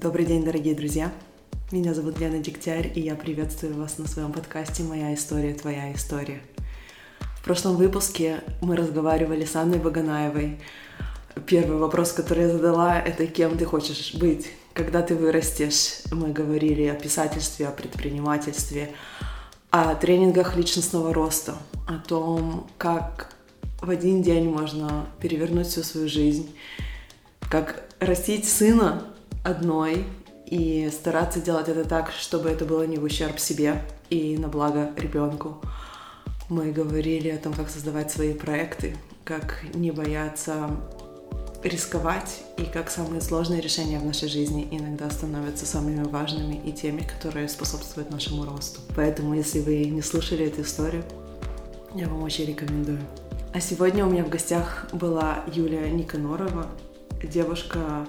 Добрый день, дорогие друзья! Меня зовут Лена Дегтярь, и я приветствую вас на своем подкасте «Моя история, твоя история». В прошлом выпуске мы разговаривали с Анной Баганаевой. Первый вопрос, который я задала, это кем ты хочешь быть, когда ты вырастешь. Мы говорили о писательстве, о предпринимательстве, о тренингах личностного роста, о том, как в один день можно перевернуть всю свою жизнь, как растить сына одной и стараться делать это так, чтобы это было не в ущерб себе и на благо ребенку. Мы говорили о том, как создавать свои проекты, как не бояться рисковать и как самые сложные решения в нашей жизни иногда становятся самыми важными и теми, которые способствуют нашему росту. Поэтому, если вы не слушали эту историю, я вам очень рекомендую. А сегодня у меня в гостях была Юлия Никанорова, девушка,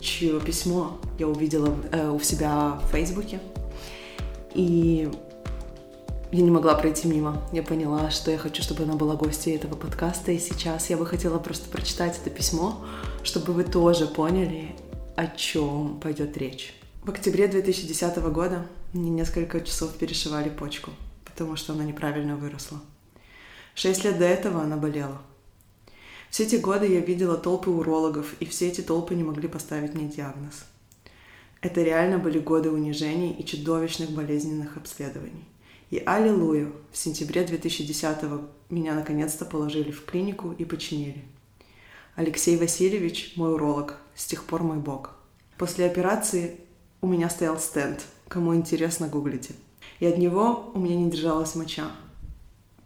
чье письмо я увидела э, у себя в Фейсбуке. И я не могла пройти мимо. Я поняла, что я хочу, чтобы она была гостьей этого подкаста. И сейчас я бы хотела просто прочитать это письмо, чтобы вы тоже поняли, о чем пойдет речь. В октябре 2010 года мне несколько часов перешивали почку, потому что она неправильно выросла. Шесть лет до этого она болела. Все эти годы я видела толпы урологов, и все эти толпы не могли поставить мне диагноз. Это реально были годы унижений и чудовищных болезненных обследований. И аллилуйя, в сентябре 2010-го меня наконец-то положили в клинику и починили. Алексей Васильевич, мой уролог, с тех пор мой бог. После операции у меня стоял стенд, кому интересно, гуглите. И от него у меня не держалась моча,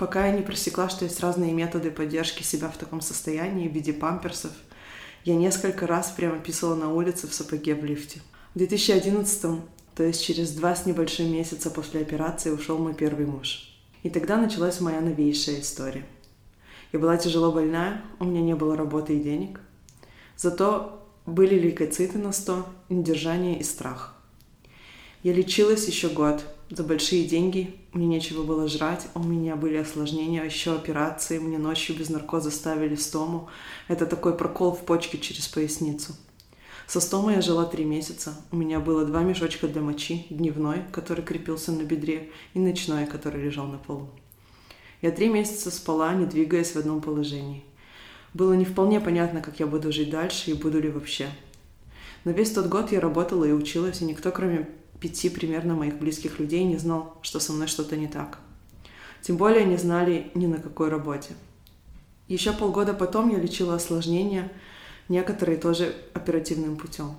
Пока я не просекла, что есть разные методы поддержки себя в таком состоянии в виде памперсов, я несколько раз прямо писала на улице в сапоге в лифте. В 2011 то есть через два с небольшим месяца после операции ушел мой первый муж. И тогда началась моя новейшая история. Я была тяжело больная, у меня не было работы и денег. Зато были лейкоциты на 100, недержание и страх. Я лечилась еще год, за большие деньги, мне нечего было жрать, у меня были осложнения, еще операции, мне ночью без наркоза ставили стому. Это такой прокол в почке через поясницу. Со стомой я жила три месяца. У меня было два мешочка для мочи, дневной, который крепился на бедре, и ночной, который лежал на полу. Я три месяца спала, не двигаясь в одном положении. Было не вполне понятно, как я буду жить дальше и буду ли вообще. Но весь тот год я работала и училась, и никто, кроме пяти примерно моих близких людей не знал, что со мной что-то не так. Тем более не знали ни на какой работе. Еще полгода потом я лечила осложнения, некоторые тоже оперативным путем.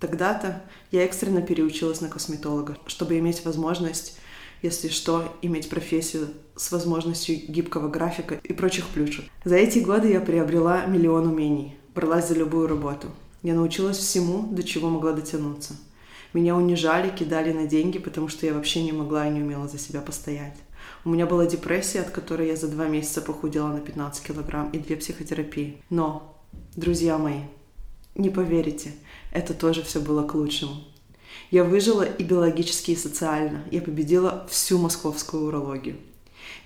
Тогда-то я экстренно переучилась на косметолога, чтобы иметь возможность, если что, иметь профессию с возможностью гибкого графика и прочих плюшек. За эти годы я приобрела миллион умений, бралась за любую работу. Я научилась всему, до чего могла дотянуться – меня унижали, кидали на деньги, потому что я вообще не могла и не умела за себя постоять. У меня была депрессия, от которой я за два месяца похудела на 15 килограмм и две психотерапии. Но, друзья мои, не поверите, это тоже все было к лучшему. Я выжила и биологически, и социально. Я победила всю московскую урологию.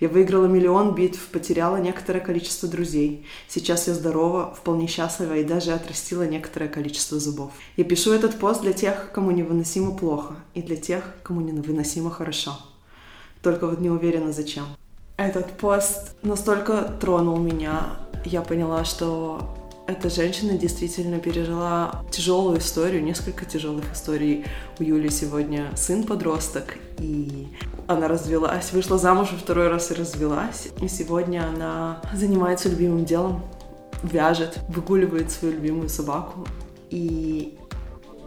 Я выиграла миллион битв, потеряла некоторое количество друзей. Сейчас я здорова, вполне счастлива и даже отрастила некоторое количество зубов. Я пишу этот пост для тех, кому невыносимо плохо, и для тех, кому невыносимо хорошо. Только вот не уверена зачем. Этот пост настолько тронул меня, я поняла, что эта женщина действительно пережила тяжелую историю, несколько тяжелых историй. У Юли сегодня сын подросток, и она развелась, вышла замуж во второй раз и развелась. И сегодня она занимается любимым делом, вяжет, выгуливает свою любимую собаку. И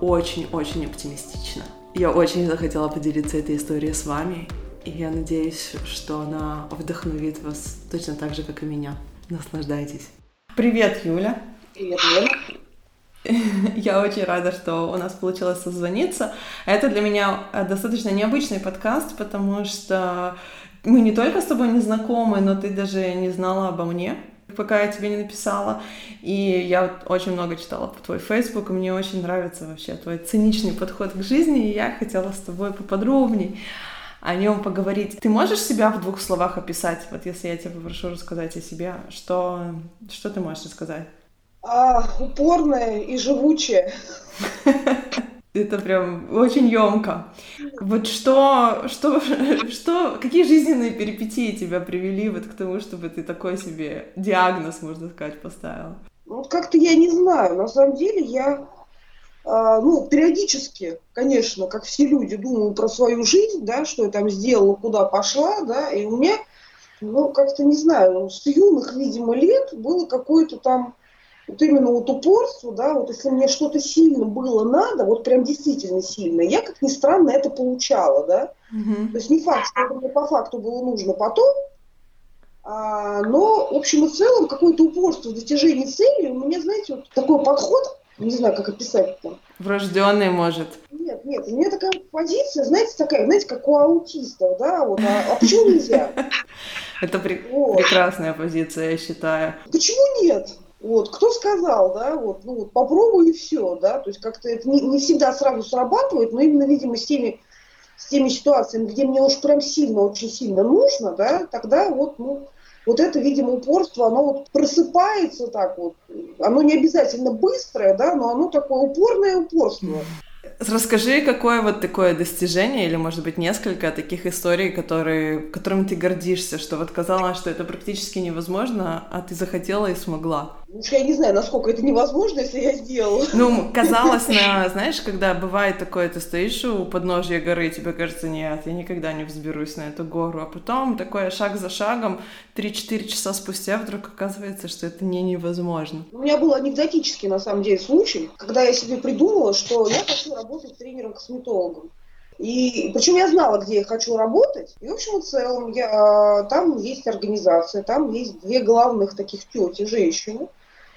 очень-очень оптимистично. Я очень захотела поделиться этой историей с вами. И я надеюсь, что она вдохновит вас точно так же, как и меня. Наслаждайтесь. Привет, Юля. Я очень рада, что у нас получилось созвониться. Это для меня э, достаточно необычный подкаст, потому что мы не только с тобой не знакомы, но ты даже не знала обо мне, пока я тебе не написала. И я очень много читала по твой Facebook, и мне очень нравится вообще твой циничный подход к жизни, и я хотела с тобой поподробнее о нем поговорить. Ты можешь себя в двух словах описать? Вот если я тебя попрошу рассказать о себе, что, что ты можешь рассказать? А, упорная и живучая. Это прям очень емко. Вот что, что, что, какие жизненные перипетии тебя привели вот к тому, чтобы ты такой себе диагноз, можно сказать, поставила? Ну, как-то я не знаю. На самом деле я, э, ну, периодически, конечно, как все люди, думаю про свою жизнь, да, что я там сделала, куда пошла, да, и у меня, ну, как-то не знаю, с юных, видимо, лет было какое-то там вот именно вот упорство, да, вот если мне что-то сильно было надо, вот прям действительно сильно, я, как ни странно, это получала, да. Mm-hmm. То есть не факт, что это мне по факту было нужно потом, а, но, в общем и целом, какое-то упорство в достижении цели, у меня, знаете, вот такой подход, не знаю, как описать там. Врожденный, может. Нет, нет, у меня такая позиция, знаете, такая, знаете, как у аутистов, да, вот, а, а почему нельзя? Это прекрасная позиция, я считаю. Почему нет? Вот, кто сказал, да, вот, ну, вот, попробуй и все, да, то есть как-то это не, не всегда сразу срабатывает, но именно, видимо, с теми, с теми ситуациями, где мне уж прям сильно, очень сильно нужно, да, тогда вот, ну, вот это, видимо, упорство, оно вот просыпается так вот, оно не обязательно быстрое, да, но оно такое упорное упорство. Расскажи, какое вот такое достижение, или, может быть, несколько таких историй, которые, которым ты гордишься, что вот казалось, что это практически невозможно, а ты захотела и смогла. Ну, я не знаю, насколько это невозможно, если я сделала. Ну, казалось, на, знаешь, когда бывает такое, ты стоишь у подножья горы, тебе кажется, нет, я никогда не взберусь на эту гору, а потом такое шаг за шагом, 3-4 часа спустя вдруг оказывается, что это не невозможно. У меня был анекдотический, на самом деле, случай, когда я себе придумала, что я хочу работать тренером-косметологом. И причем я знала, где я хочу работать. И, в общем и целом, я, там есть организация, там есть две главных таких тети, женщины.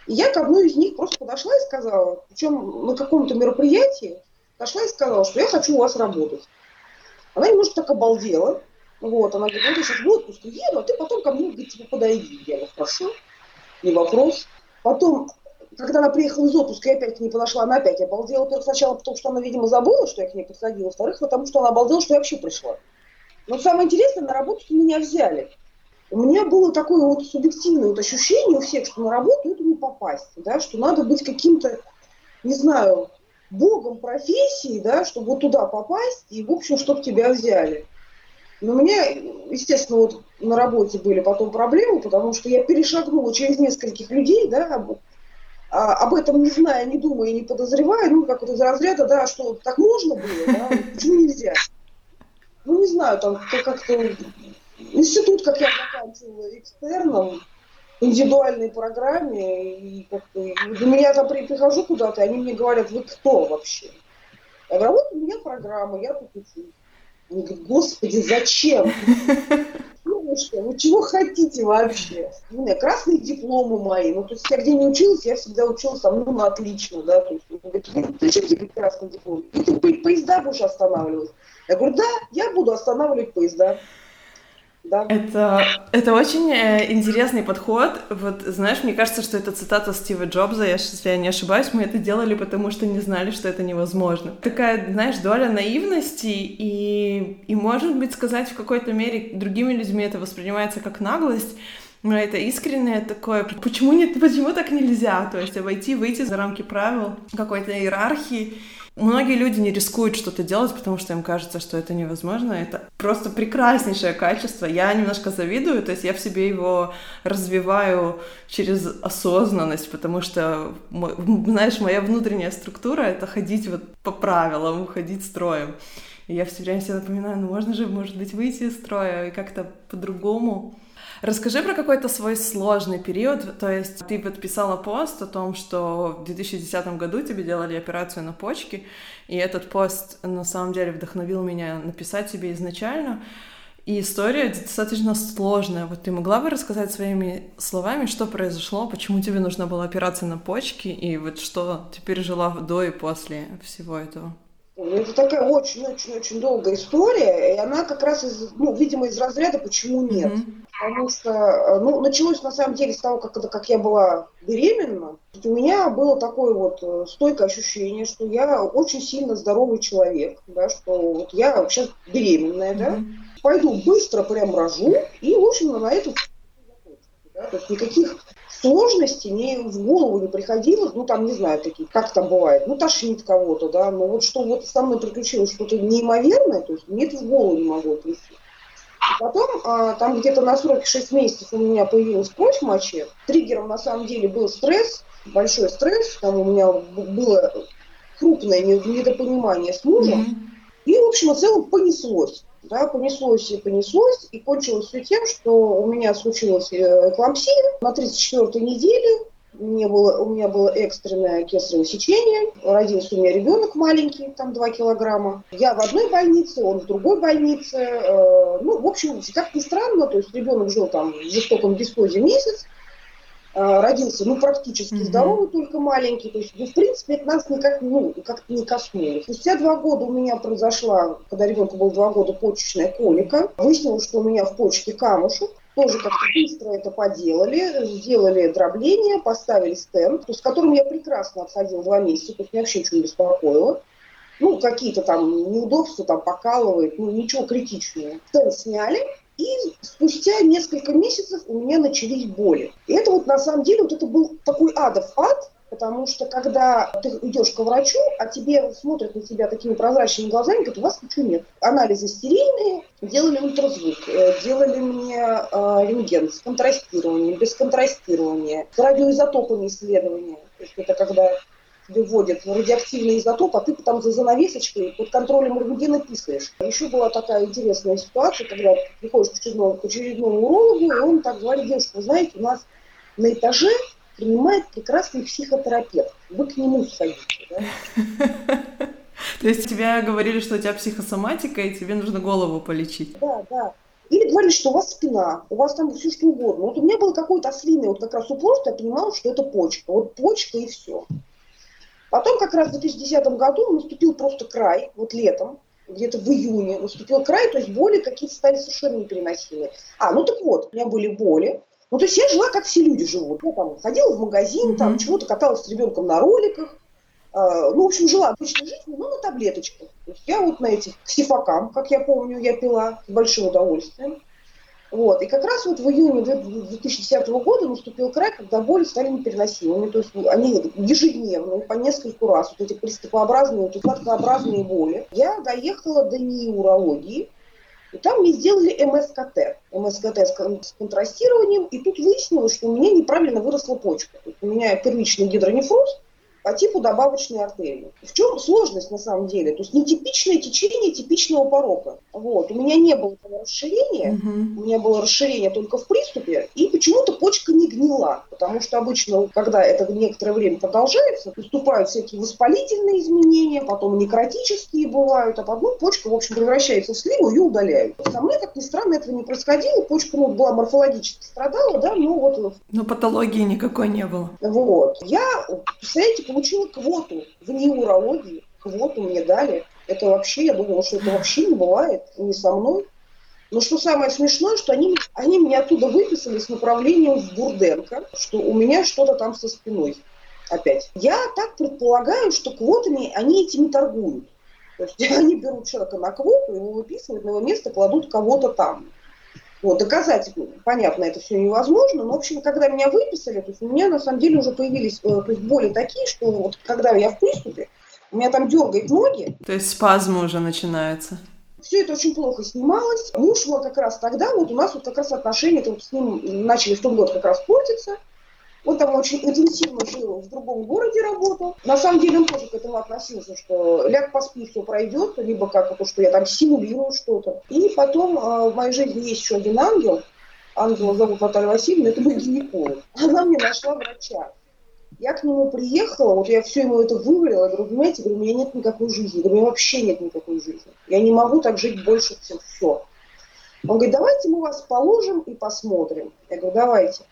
И я к одной из них просто подошла и сказала, причем на каком-то мероприятии, подошла и сказала, что я хочу у вас работать. Она немножко так обалдела. Вот, она говорит, ну, я сейчас в отпуск еду, а ты потом ко мне, говорит, тебе подойди. Я говорю, хорошо, не вопрос. Потом, когда она приехала из отпуска, я опять к ней подошла, она опять обалдела. Во-первых, сначала потому, что она, видимо, забыла, что я к ней подходила. Во-вторых, потому что она обалдела, что я вообще пришла. Но самое интересное, на работу меня взяли. У меня было такое вот субъективное вот ощущение у всех, что на работу это не попасть, да, что надо быть каким-то, не знаю, богом профессии, да, чтобы вот туда попасть и, в общем, чтобы тебя взяли. Но у меня, естественно, вот на работе были потом проблемы, потому что я перешагнула через нескольких людей, да, об, а, об этом не зная, не думая, не подозревая, ну, как вот из разряда, да, что так можно было, да, почему нельзя? Ну, не знаю, там как-то Институт, как я заканчивала экстерном, индивидуальной программе, и как-то для меня там прихожу куда-то, они мне говорят, вы кто вообще? Я говорю, вот у меня программа, я тут учусь. Они говорят, господи, зачем? Ну что, вы чего хотите вообще? У меня красные дипломы мои, ну то есть я где не училась, я всегда училась там, ну, на отлично, да, то есть, говорит, зачем тебе красный диплом? Ты поезда будешь останавливать? Я говорю, да, я буду останавливать поезда. Да. Это, это очень э, интересный подход. Вот, знаешь, мне кажется, что это цитата Стива Джобса, если я не ошибаюсь, мы это делали, потому что не знали, что это невозможно. Такая, знаешь, доля наивности, и, и может быть, сказать в какой-то мере другими людьми это воспринимается как наглость, но это искреннее такое, почему, нет, почему так нельзя? То есть обойти, выйти за рамки правил какой-то иерархии Многие люди не рискуют что-то делать, потому что им кажется, что это невозможно. Это просто прекраснейшее качество. Я немножко завидую, то есть я в себе его развиваю через осознанность, потому что, знаешь, моя внутренняя структура — это ходить вот по правилам, ходить строем. И я все время себе напоминаю, ну можно же, может быть, выйти из строя и как-то по-другому Расскажи про какой-то свой сложный период. То есть ты подписала пост о том, что в 2010 году тебе делали операцию на почке, и этот пост на самом деле вдохновил меня написать тебе изначально. И история достаточно сложная. Вот ты могла бы рассказать своими словами, что произошло, почему тебе нужна была операция на почке, и вот что ты пережила до и после всего этого? Это такая очень-очень-очень долгая история, и она как раз, из, ну, видимо, из разряда «почему нет?». Mm-hmm. Потому что, э, ну, началось на самом деле с того, как, как я была беременна. У меня было такое вот э, стойкое ощущение, что я очень сильно здоровый человек, да, что вот я сейчас беременная, mm-hmm. да, пойду быстро прям рожу, и, в общем, на этом да, то есть никаких сложности мне в голову не приходило, ну там, не знаю, такие, как там бывает, ну тошнит кого-то, да, но вот что вот со мной приключилось что-то неимоверное, то есть мне это в голову не могло прийти. И потом, а, там где-то на сроке 6 месяцев у меня появилась кровь в моче. Триггером на самом деле был стресс, большой стресс, там у меня было крупное недопонимание с мужем. Mm-hmm. И, в общем, в целом понеслось. Да, понеслось и понеслось, и кончилось все тем, что у меня случилась эклампсия на 34-й неделе. Мне было, у меня было экстренное кесарево сечение. Родился у меня ребенок маленький, там 2 килограмма. Я в одной больнице, он в другой больнице. Э, ну, в общем, как ни странно, то есть ребенок жил там в жестоком дискозе месяц. А, родился, ну, практически mm-hmm. здоровый, только маленький. То есть, ну, в принципе, это нас никак, ну, как не коснулось. Спустя два года у меня произошла, когда ребенку было два года, почечная колика. Выяснилось, что у меня в почке камушек. Тоже как-то быстро это поделали, сделали дробление, поставили стенд, с которым я прекрасно отходила два месяца, то есть меня вообще ничего не беспокоило. Ну, какие-то там неудобства, там покалывает, ну, ничего критичного. Стенд сняли, и спустя несколько месяцев у меня начались боли. И это вот на самом деле вот это был такой адов ад, потому что когда ты идешь к врачу, а тебе смотрят на тебя такими прозрачными глазами, говорят, у вас ничего нет. Анализы стерильные, делали ультразвук, э, делали мне э, рентген с контрастированием, без контрастирования, с радиоизотопами исследования. То есть это когда вводят радиоактивный изотоп, а ты там за занавесочкой под контролем рентгена писаешь. Еще была такая интересная ситуация, когда приходишь к очередному, к очередному урологу, и он так говорит, девушка, вы знаете, у нас на этаже принимает прекрасный психотерапевт. Вы к нему сходите. Да? То есть тебе говорили, что у тебя психосоматика, и тебе нужно голову полечить? Да, да. Или говорили, что у вас спина, у вас там все что угодно. Вот у меня было какое-то ослиное вот как раз упорство, я понимала, что это почка. Вот почка и все. Потом как раз в 2010 году наступил просто край, вот летом, где-то в июне наступил край, то есть боли какие-то стали совершенно непереносимые. А, ну так вот, у меня были боли. Ну, то есть я жила, как все люди живут. Я там ходила в магазин, mm-hmm. там чего-то каталась с ребенком на роликах. Э, ну, в общем, жила обычной жизнью, но на таблеточках. То есть я вот на этих ксифокам, как я помню, я пила с большим удовольствием. Вот. И как раз вот в июне 2010 года наступил край, когда боли стали непереносимыми. То есть они ежедневно, по нескольку раз, вот эти приступообразные, вот укладкообразные боли. Я доехала до неурологии, и там мне сделали МСКТ. МСКТ с контрастированием, и тут выяснилось, что у меня неправильно выросла почка. У меня первичный гидронефроз, по типу добавочной артерии. В чем сложность на самом деле? То есть нетипичное течение типичного порока. Вот. У меня не было расширения, угу. у меня было расширение только в приступе, и почему-то почка не гнила, потому что обычно, когда это некоторое время продолжается, наступают всякие воспалительные изменения, потом некротические бывают, а потом почка, в общем, превращается в сливу, ее удаляют. Со мной, как ни странно, этого не происходило, почка ну, была морфологически страдала, да, но вот... Но патологии никакой не было. Вот. Я, представляете, получила квоту в неурологии. Квоту мне дали. Это вообще, я думала, что это вообще не бывает, не со мной. Но что самое смешное, что они, они меня оттуда выписали с направлением в Бурденко, что у меня что-то там со спиной опять. Я так предполагаю, что квотами они этими торгуют. То есть они берут человека на квоту, его выписывают, на его место кладут кого-то там. Вот, доказать, понятно, это все невозможно, но, в общем, когда меня выписали, то есть у меня на самом деле уже появились э, то есть боли такие, что вот когда я в приступе, у меня там дергает ноги. То есть спазмы уже начинаются. Все это очень плохо снималось. Муж был как раз тогда, вот у нас вот как раз отношения вот с ним начали в тот год как раз портиться. Он там очень интенсивно жил, в другом городе работал. На самом деле он тоже к этому относился, что ляг поспи, все пройдет, либо как то, что я там симулирую что-то. И потом э, в моей жизни есть еще один ангел, ангела зовут Наталья Васильевна, это мой гинеколог. Она мне нашла врача. Я к нему приехала, вот я все ему это вывалила, я говорю, понимаете, говорю, у меня нет никакой жизни, говорю, у меня вообще нет никакой жизни. Я не могу так жить больше, чем все. Он говорит, давайте мы вас положим и посмотрим. Я говорю, давайте.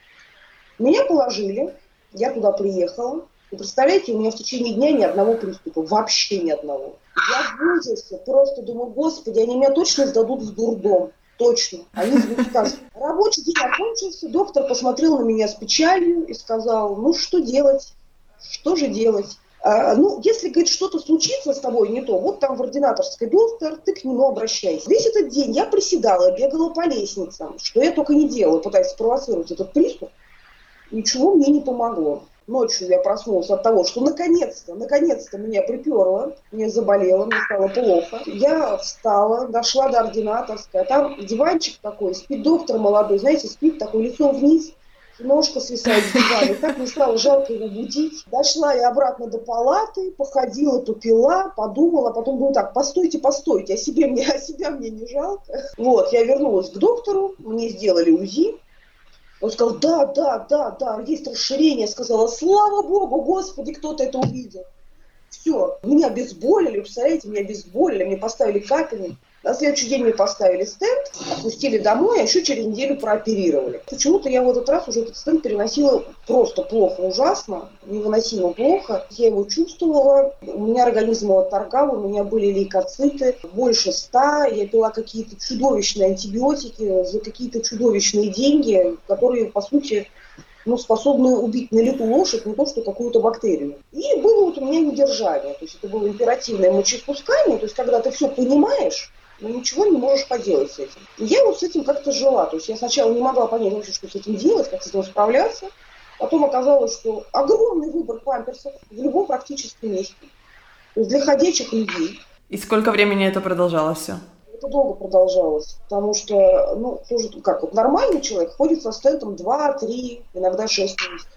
Меня положили, я туда приехала. И представляете, у меня в течение дня ни одного приступа, вообще ни одного. Я в ужасе, просто думаю, господи, они меня точно сдадут в дурдом. Точно. Они скажут. Рабочий день окончился, доктор посмотрел на меня с печалью и сказал, ну что делать? Что же делать? А, ну, если, говорит, что-то случится с тобой не то, вот там в ординаторской доктор, ты к нему обращайся. Весь этот день я приседала, бегала по лестницам, что я только не делала, пытаясь спровоцировать этот приступ. Ничего мне не помогло. Ночью я проснулась от того, что наконец-то, наконец-то меня приперло, мне заболело, мне стало плохо. Я встала, дошла до ординаторской, а там диванчик такой, спит доктор молодой, знаете, спит такой лицом вниз, ножка свисает с дивана. Так мне стало жалко его будить. Дошла я обратно до палаты, походила, попила, подумала, потом думаю, так, постойте, постойте, о себе мне, о себя мне не жалко. Вот, я вернулась к доктору, мне сделали УЗИ, он сказал, да, да, да, да, есть расширение. Сказала, слава богу, господи, кто-то это увидел. Все, меня обезболили, представляете, меня обезболили, мне поставили капельницу. На следующий день мне поставили стенд, отпустили домой, а еще через неделю прооперировали. Почему-то я в этот раз уже этот стенд переносила просто плохо, ужасно, невыносимо плохо. Я его чувствовала, у меня организм его отторгал, у меня были лейкоциты, больше ста, я пила какие-то чудовищные антибиотики за какие-то чудовищные деньги, которые, по сути, ну, способны убить на лету лошадь, не то что какую-то бактерию. И было вот у меня недержание, то есть это было императивное мочеиспускание, то есть когда ты все понимаешь, но ничего не можешь поделать с этим. И я вот с этим как-то жила. То есть я сначала не могла понять вообще, что с этим делать, как с этим справляться. Потом оказалось, что огромный выбор памперсов в любом практически месте. То есть для ходячих людей. И сколько времени это продолжалось все? Это долго продолжалось, потому что, ну, тоже как вот нормальный человек ходит со стентом 2, 3, иногда 6 месяцев.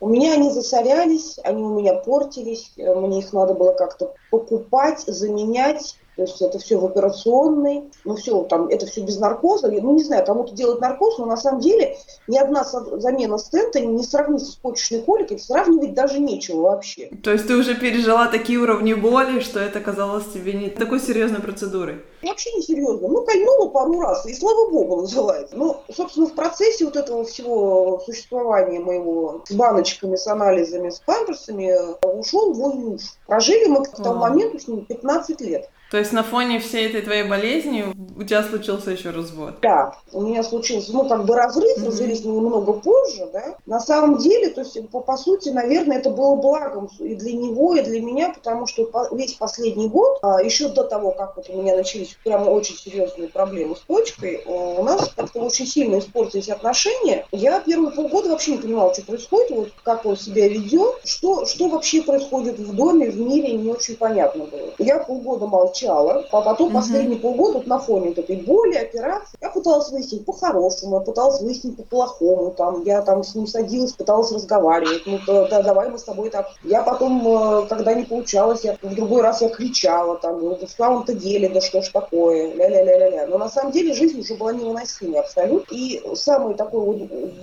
У меня они засорялись, они у меня портились, мне их надо было как-то покупать, заменять. То есть это все в операционной, ну все, там, это все без наркоза. Ну не знаю, кому-то делать наркоз, но на самом деле ни одна замена стента не сравнится с почечной коликой, сравнивать даже нечего вообще. То есть ты уже пережила такие уровни боли, что это казалось тебе не такой серьезной процедурой? Вообще не серьезно. Ну, кольнула пару раз, и слава богу называется. Ну, собственно, в процессе вот этого всего существования моего с баночками, с анализами, с памперсами ушел мой муж. Прожили мы к тому моменту с ним 15 лет. То есть на фоне всей этой твоей болезни у тебя случился еще развод? Да, у меня случился, ну, как бы разрыв, mm-hmm. развелись мы немного позже, да. На самом деле, то есть, по, по сути, наверное, это было благом и для него, и для меня, потому что весь последний год, а, еще до того, как вот у меня начались прямо очень серьезные проблемы с почкой, у нас как-то очень сильно испортились отношения. Я первые полгода вообще не понимала, что происходит, вот как он себя ведет, что, что вообще происходит в доме, в мире, не очень понятно было. Я полгода молчала молчала, а потом угу. последние полгода вот на фоне вот этой боли, операции, я пыталась выяснить по-хорошему, я пыталась выяснить по-плохому, там, я там с ним садилась, пыталась разговаривать, ну, да, да давай мы с тобой так. Я потом, э, когда не получалось, я в другой раз я кричала, там, ну, в самом-то деле, да что ж такое, ля-ля-ля-ля-ля. Но на самом деле жизнь уже была невыносимой абсолютно. И самый такой вот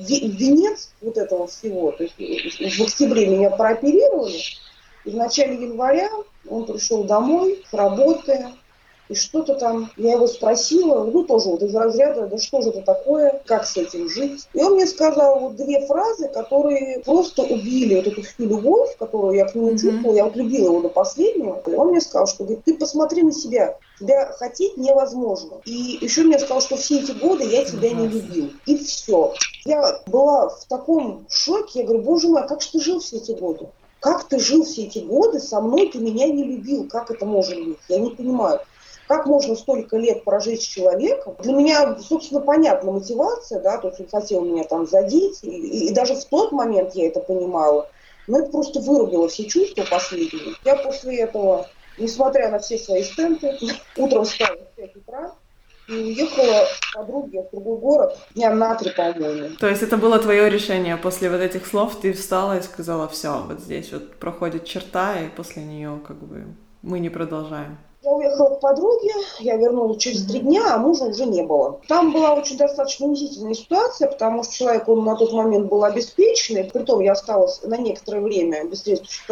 венец вот этого всего, то есть в октябре меня прооперировали, и в начале января он пришел домой с работы, и что-то там, я его спросила, ну тоже вот из разряда, да что же это такое, как с этим жить. И он мне сказал вот две фразы, которые просто убили вот эту всю любовь, которую я к нему mm-hmm. чувствовала, я вот любила его до последнего. И он мне сказал, что говорит, ты посмотри на себя, тебя хотеть невозможно. И еще мне сказал, что все эти годы я тебя не любил. И все. Я была в таком шоке, я говорю, боже мой, а как же ты жил все эти годы? Как ты жил все эти годы со мной, ты меня не любил? Как это может быть? Я не понимаю. Как можно столько лет прожить с человеком? Для меня, собственно, понятна мотивация, да, то есть он хотел меня там задеть, и, и, и даже в тот момент я это понимала. Но это просто вырубило все чувства последние. Я после этого, несмотря на все свои стенты, утром встала в 5 утра, и уехала к подруге в другой город дня на три, по-моему. То есть это было твое решение после вот этих слов, ты встала и сказала, все, вот здесь вот проходит черта, и после нее как бы мы не продолжаем. Я уехала к подруге, я вернулась через три дня, а мужа уже не было. Там была очень достаточно унизительная ситуация, потому что человек, он на тот момент был обеспеченный, притом я осталась на некоторое время без средств к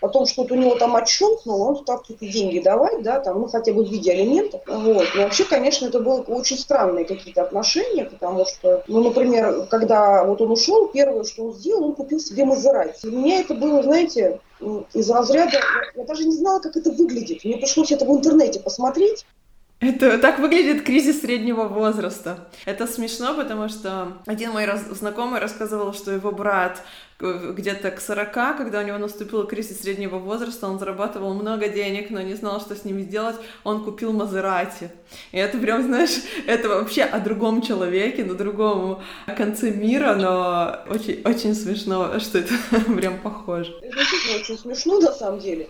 потом что-то у него там отщелкнуло, он стал какие-то деньги давать, да, там, ну, хотя бы в виде алиментов. Вот. Но вообще, конечно, это было очень странные какие-то отношения, потому что, ну, например, когда вот он ушел, первое, что он сделал, он купил себе Мазерати. Для меня это было, знаете, из разряда, я, я даже не знала, как это выглядит. Мне пришлось это в интернете посмотреть. Это так выглядит кризис среднего возраста. Это смешно, потому что один мой раз, знакомый рассказывал, что его брат где-то к 40, когда у него наступил кризис среднего возраста, он зарабатывал много денег, но не знал, что с ними сделать, он купил Мазерати. И это прям, знаешь, это вообще о другом человеке, на другом конце мира, но очень, очень смешно, что это прям похоже. Это очень смешно, на самом деле.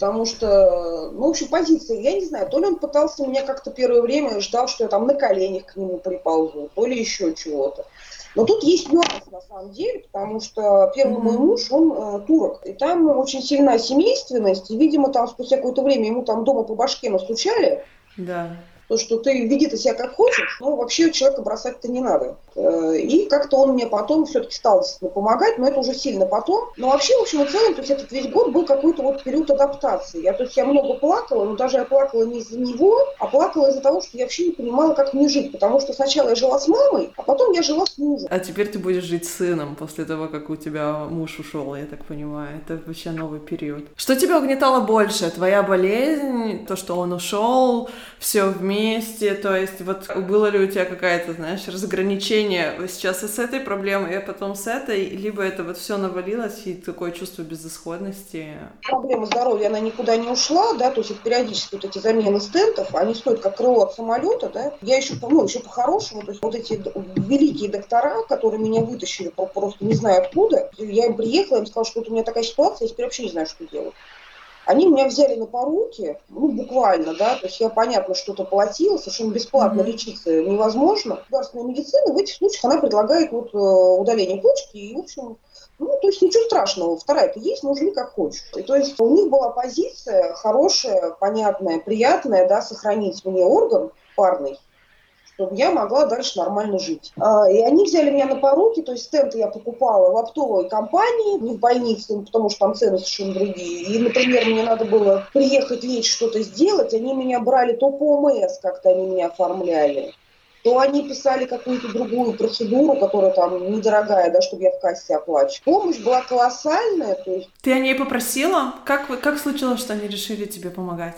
Потому что, ну, в общем, позиция, я не знаю, то ли он пытался меня как-то первое время ждал, что я там на коленях к нему приползу, то ли еще чего-то. Но тут есть нюанс на самом деле, потому что первый mm-hmm. мой муж, он э, турок, и там очень сильная семейственность, и, видимо, там спустя какое-то время ему там дома по башке настучали. Да то, что ты веди ты себя как хочешь, ну, вообще человека бросать-то не надо. Э, и как-то он мне потом все-таки стал помогать, но это уже сильно потом. Но вообще, в общем и целом, то есть этот весь год был какой-то вот период адаптации. Я, то есть я много плакала, но даже я плакала не из-за него, а плакала из-за того, что я вообще не понимала, как мне жить. Потому что сначала я жила с мамой, а потом я жила с мужем. А теперь ты будешь жить с сыном после того, как у тебя муж ушел, я так понимаю. Это вообще новый период. Что тебя угнетало больше? Твоя болезнь, то, что он ушел, все вместе, то есть вот было ли у тебя какая-то, знаешь, разграничение сейчас и с этой проблемой, и потом с этой, либо это вот все навалилось и такое чувство безысходности? Проблема здоровья, она никуда не ушла, да, то есть периодически вот эти замены стентов, они стоят как крыло от самолета, да. Я еще, ну, еще по-хорошему, то есть вот эти великие доктора, которые меня вытащили просто не знаю откуда, я им приехала, им сказала, что вот у меня такая ситуация, я теперь вообще не знаю, что делать. Они меня взяли на поруки, ну, буквально, да, то есть я, понятно, что-то платила, совершенно бесплатно mm-hmm. лечиться невозможно. Государственная медицина в этих случаях, она предлагает вот э, удаление почки, и, в общем, ну, то есть ничего страшного, вторая-то есть, но живи как хочешь. И, то есть у них была позиция хорошая, понятная, приятная, да, сохранить мне орган парный, чтобы я могла дальше нормально жить. А, и они взяли меня на поруки, то есть стенты я покупала в оптовой компании, не в больнице, потому что там цены совершенно другие. И, например, мне надо было приехать лечь, что-то сделать, они меня брали то по ОМС, как-то они меня оформляли, то они писали какую-то другую процедуру, которая там недорогая, да, чтобы я в кассе оплачивала. Помощь была колоссальная. То есть... Ты о ней попросила? Как, как случилось, что они решили тебе помогать?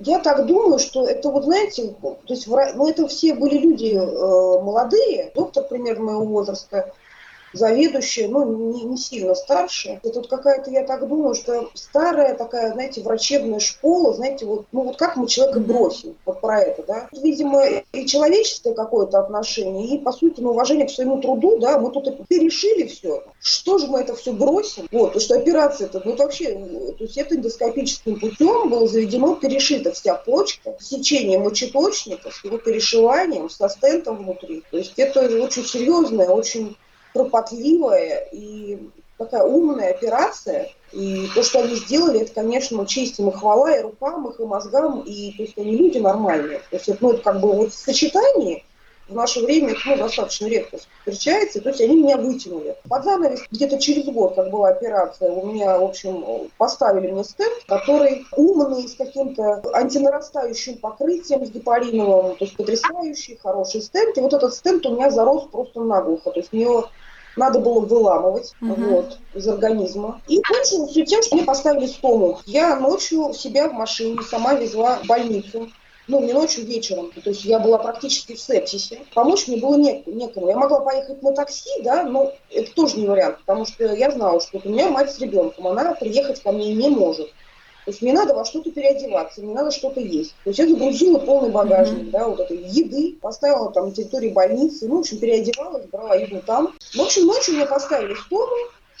Я так думаю, что это вот, знаете, то есть, ну, это все были люди э, молодые, доктор примерно моего возраста, заведующая, ну, не, не сильно старше. Это вот какая-то, я так думаю, что старая такая, знаете, врачебная школа, знаете, вот, ну, вот как мы человека бросим, вот про это, да. Видимо, и человеческое какое-то отношение, и, по сути, ну, уважение к своему труду, да, мы тут перешили все. Что же мы это все бросим? Вот, то что операция-то, ну, вообще, то есть это эндоскопическим путем было заведено, перешита вся почка, сечение мочеточника с его перешиванием, со стентом внутри. То есть это очень серьезная, очень кропотливая и такая умная операция. И то, что они сделали, это, конечно, честь им и хвала, и рукам их, и мозгам, и то есть они люди нормальные. То есть ну, это как бы вот в сочетании в наше время ну, достаточно редко встречается, то есть они меня вытянули. Под занавес где-то через год, как была операция, у меня, в общем, поставили мне стенд, который умный, с каким-то антинарастающим покрытием, с гепариновым, то есть потрясающий, хороший стенд. И вот этот стенд у меня зарос просто наглухо, то есть мне надо было выламывать угу. вот, из организма. И кончилось все тем, что мне поставили стому. Я ночью себя в машине сама везла в больницу ну, не ночью, вечером. То есть я была практически в сепсисе. Помочь мне было не, некому. Я могла поехать на такси, да, но это тоже не вариант, потому что я знала, что у меня мать с ребенком, она приехать ко мне не может. То есть мне надо во что-то переодеваться, мне надо что-то есть. То есть я загрузила полный багажник, mm-hmm. да, вот этой еды, поставила там на территории больницы, ну, в общем, переодевалась, брала еду там. В общем, ночью мне поставили стол,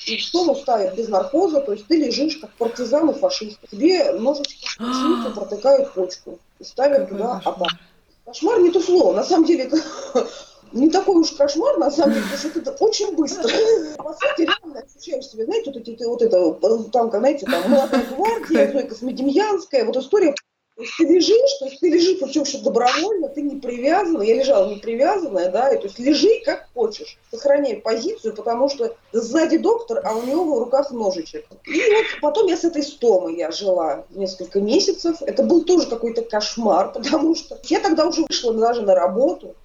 и в стол ставят без наркоза, то есть ты лежишь как партизан и фашист. Тебе ножичком протыкают почку и ставят туда аппарат. Кошмар не то слово, на самом деле это не такой уж кошмар, на самом деле, потому что это очень быстро. По сути, реально ощущаешь себя, знаете, вот, эти, вот это, там, знаете, там, молодая гвардия, Зойка Смедемьянская, вот история то ты лежишь, то есть ты лежишь, причем что добровольно, ты не привязана, я лежала не привязанная, да, и то есть лежи как хочешь, сохраняй позицию, потому что сзади доктор, а у него в руках ножичек. И вот потом я с этой стомой я жила несколько месяцев, это был тоже какой-то кошмар, потому что я тогда уже вышла даже на работу,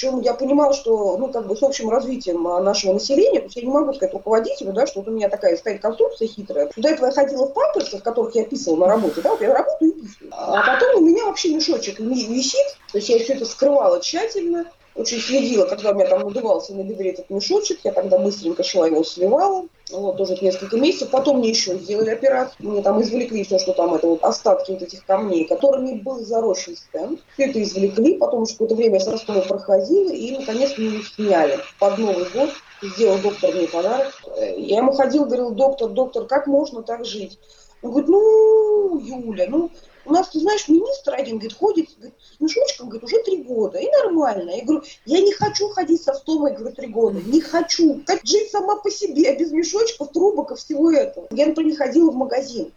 причем я понимала, что, ну, как бы с общим развитием а, нашего населения, то есть я не могу сказать руководителю, да, что вот у меня такая стоит конструкция хитрая. До этого я ходила в памперсах, которых я писала на работе, да, вот я работаю и писаю. А потом у меня вообще мешочек висит, то есть я все это скрывала тщательно, очень следила, когда у меня там надувался на бедре этот мешочек, я тогда быстренько шла его сливала, вот, тоже несколько месяцев. Потом мне еще сделали операцию, мне там извлекли все, что там, это вот остатки вот этих камней, которыми был заросший стенд. Все это извлекли, потом уже какое-то время я с Ростова проходила, и наконец мне их сняли. Под Новый год сделал доктор мне подарок. Я ему ходил, говорил, доктор, доктор, как можно так жить? Он говорит, ну, Юля, ну, у нас, ты знаешь, министр один, говорит, ходит говорит, с мешочком, говорит, уже три года, и нормально. Я говорю, я не хочу ходить со стомой, говорю, три года, не хочу. Как жить сама по себе, без мешочков, трубок и всего этого. Я, например, не ходила в магазин.